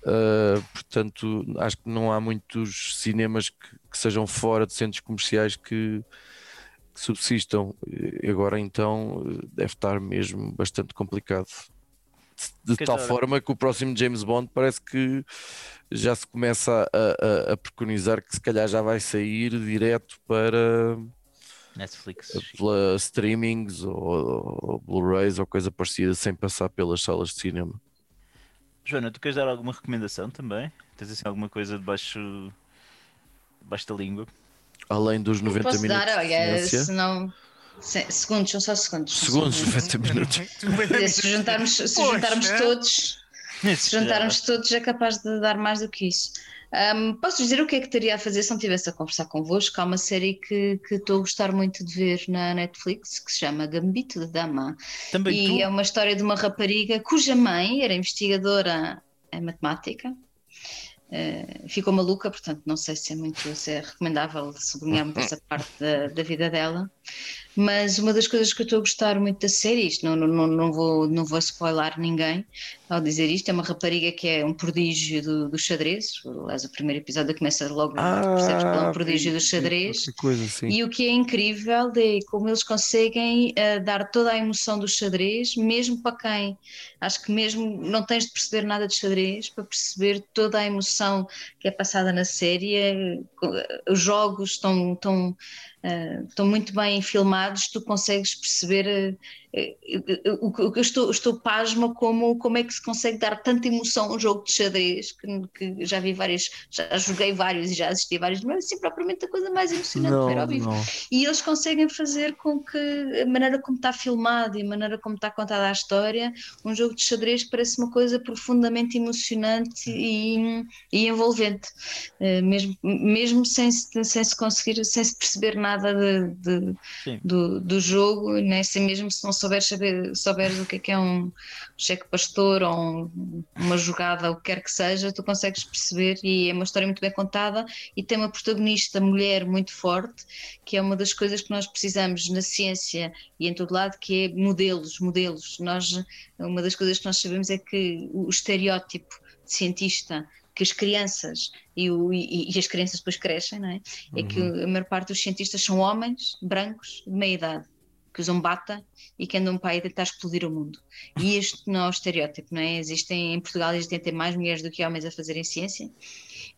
Uh, portanto, acho que não há muitos cinemas que, que sejam fora de centros comerciais que, que subsistam. E Agora, então, deve estar mesmo bastante complicado. De, Quer tal forma que o próximo James Bond parece que já se começa a, a- a preconizar que se calhar já vai sair direto para Netflix. pela streamings ou, ou Blu-rays ou coisa parecida, sem passar pelas salas de cinema. Joana, tu queres dar alguma recomendação também? Tens assim alguma coisa debaixo, debaixo da língua? Além dos 90 Posso minutos dar, olha, se não. se- Segundos, são só segundos. Segundos, 90 minutos. Quer dizer, Se juntarmos, se Poxa. juntarmos todos, se juntarmos todos, é capaz de dar mais do que isso. Ahm, posso dizer o que é que estaria a fazer se não estivesse a conversar convosco? Há uma série que que estou a gostar muito de ver na Netflix que se chama Gambito de Dama. Também E tu? é uma história de uma rapariga cuja mãe era investigadora em matemática Uh, ficou maluca, portanto não sei se é muito se é recomendável sublinhar muito essa parte da, da, vida dela. Mas uma das coisas que eu estou a gostar muito da série, isto não, não, não, vou, não vou spoiler ninguém ao dizer isto, é uma rapariga que é um prodígio do, do xadrez. Aliás, o primeiro episódio começa logo, ah, percebes que ela é um prodígio do xadrez. Coisa, assim. e o que é incrível é como eles conseguem uh, dar toda a emoção do xadrez, mesmo para quem acho que mesmo não tens de perceber nada de xadrez para perceber toda a emoção que é passada na série. Os jogos estão, estão, uh, estão muito bem filmados, tu consegues perceber uh, o que eu estou, estou pasma como, como é que se consegue dar tanta emoção a um jogo de xadrez, que, que já vi vários, já joguei vários e já assisti vários, mas é assim propriamente a coisa mais emocionante não, ver ao vivo. Não. E eles conseguem fazer com que a maneira como está filmado e a maneira como está contada a história, um jogo de xadrez parece uma coisa profundamente emocionante e, e envolvente, eh, mesmo, mesmo sem, sem se conseguir, sem se perceber nada de, de do, do jogo, né? sem mesmo se não souberes, saber, souberes o que é, que é um cheque pastor ou um, uma jogada, o que quer que seja, tu consegues perceber e é uma história muito bem contada e tem uma protagonista mulher muito forte, que é uma das coisas que nós precisamos na ciência e em todo lado, que é modelos, modelos. Nós, uma das coisas que nós sabemos é que o estereótipo de cientista que as crianças e, o, e, e, as crianças depois crescem, não é? É uhum. que a maior parte dos cientistas são homens brancos de meia idade que usam bata e que andam para aí tentar explodir o mundo. E este não é o estereótipo, não é? Existem, em Portugal existem mais mulheres do que homens a fazerem ciência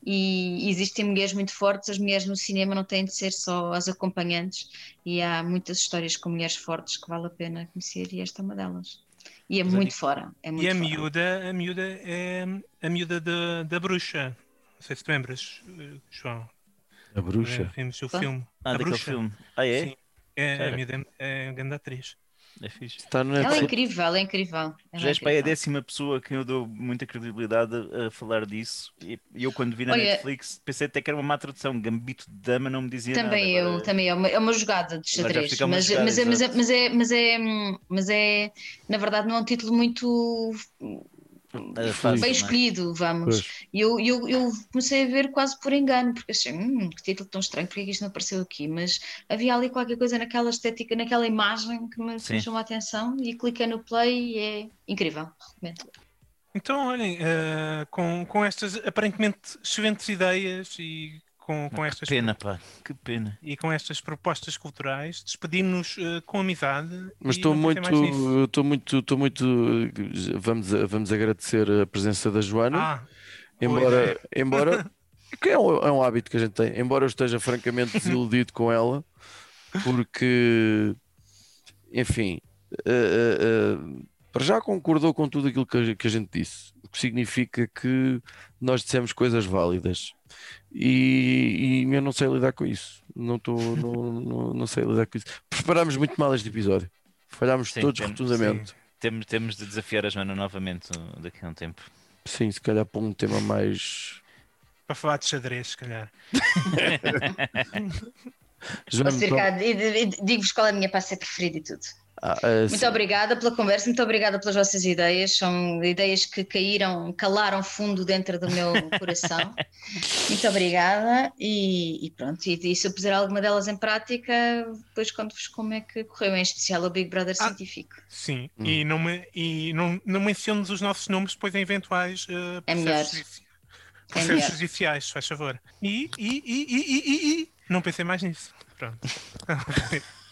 e existem mulheres muito fortes, as mulheres no cinema não têm de ser só as acompanhantes e há muitas histórias com mulheres fortes que vale a pena conhecer e esta é uma delas. E é Mas muito fora. É muito e a fora. miúda, a miúda é a miúda da, da bruxa. Não sei se te lembras, João. A bruxa? É, vimos o filme. Ah, a bruxa. filme. Ah, é? Sim. É, a miúda é, é grande atriz. É fixe. Está no ela é incrível, ela é incrível. Ela Já és é a décima pessoa que eu dou muita credibilidade a, a falar disso. E eu, quando vi na Olha, Netflix, pensei até que era uma má tradução. Gambito de Dama não me dizia também nada. Eu, Agora... Também é uma, é uma jogada de xadrez. Mas, jogada, mas, é, mas, é, mas, é, mas, é, mas é, na verdade, não é um título muito é fácil, bem é? escolhido, vamos. E eu, eu, eu, comecei a ver quase por engano, porque achei, hum, que título tão estranho, porque é que isto não apareceu aqui? Mas havia ali qualquer coisa naquela estética, naquela imagem que me Sim. chamou a atenção e cliquei no play e é incrível, recomendo. Então, olhem, uh, com, com estas aparentemente excelentes ideias e com, com estas. Que pena, pá, que pena. E com estas propostas culturais, despedimos uh, com amizade. Mas estou muito, estou muito, estou muito. Vamos, vamos agradecer a presença da Joana. Ah, embora, é. embora que é um, é um hábito que a gente tem, embora eu esteja francamente desiludido com ela, porque, enfim, uh, uh, para já concordou com tudo aquilo que a, que a gente disse, o que significa que nós dissemos coisas válidas e, e eu não sei lidar com isso. Não, tô, não, não, não sei lidar com isso. Preparámos muito mal este episódio. Falhámos sim, todos temos, rotundamente. Sim. Temos, temos de desafiar a Joana novamente daqui a um tempo. Sim, se calhar para um tema mais. Para falar de xadrez, se calhar. Joana, digo-vos qual é a minha pasta preferida e tudo. Ah, uh, muito obrigada pela conversa, muito obrigada pelas vossas ideias. São ideias que caíram, calaram fundo dentro do meu coração. muito obrigada. E, e pronto, e, e, se eu puser alguma delas em prática, depois conto-vos como é que correu, em especial o Big Brother ah, científico. Sim, hum. e, não, me, e não, não menciones os nossos nomes depois em eventuais uh, é melhor. processos é judiciais, faz favor. E, e, e, e, e, e, não pensei mais nisso. Pronto.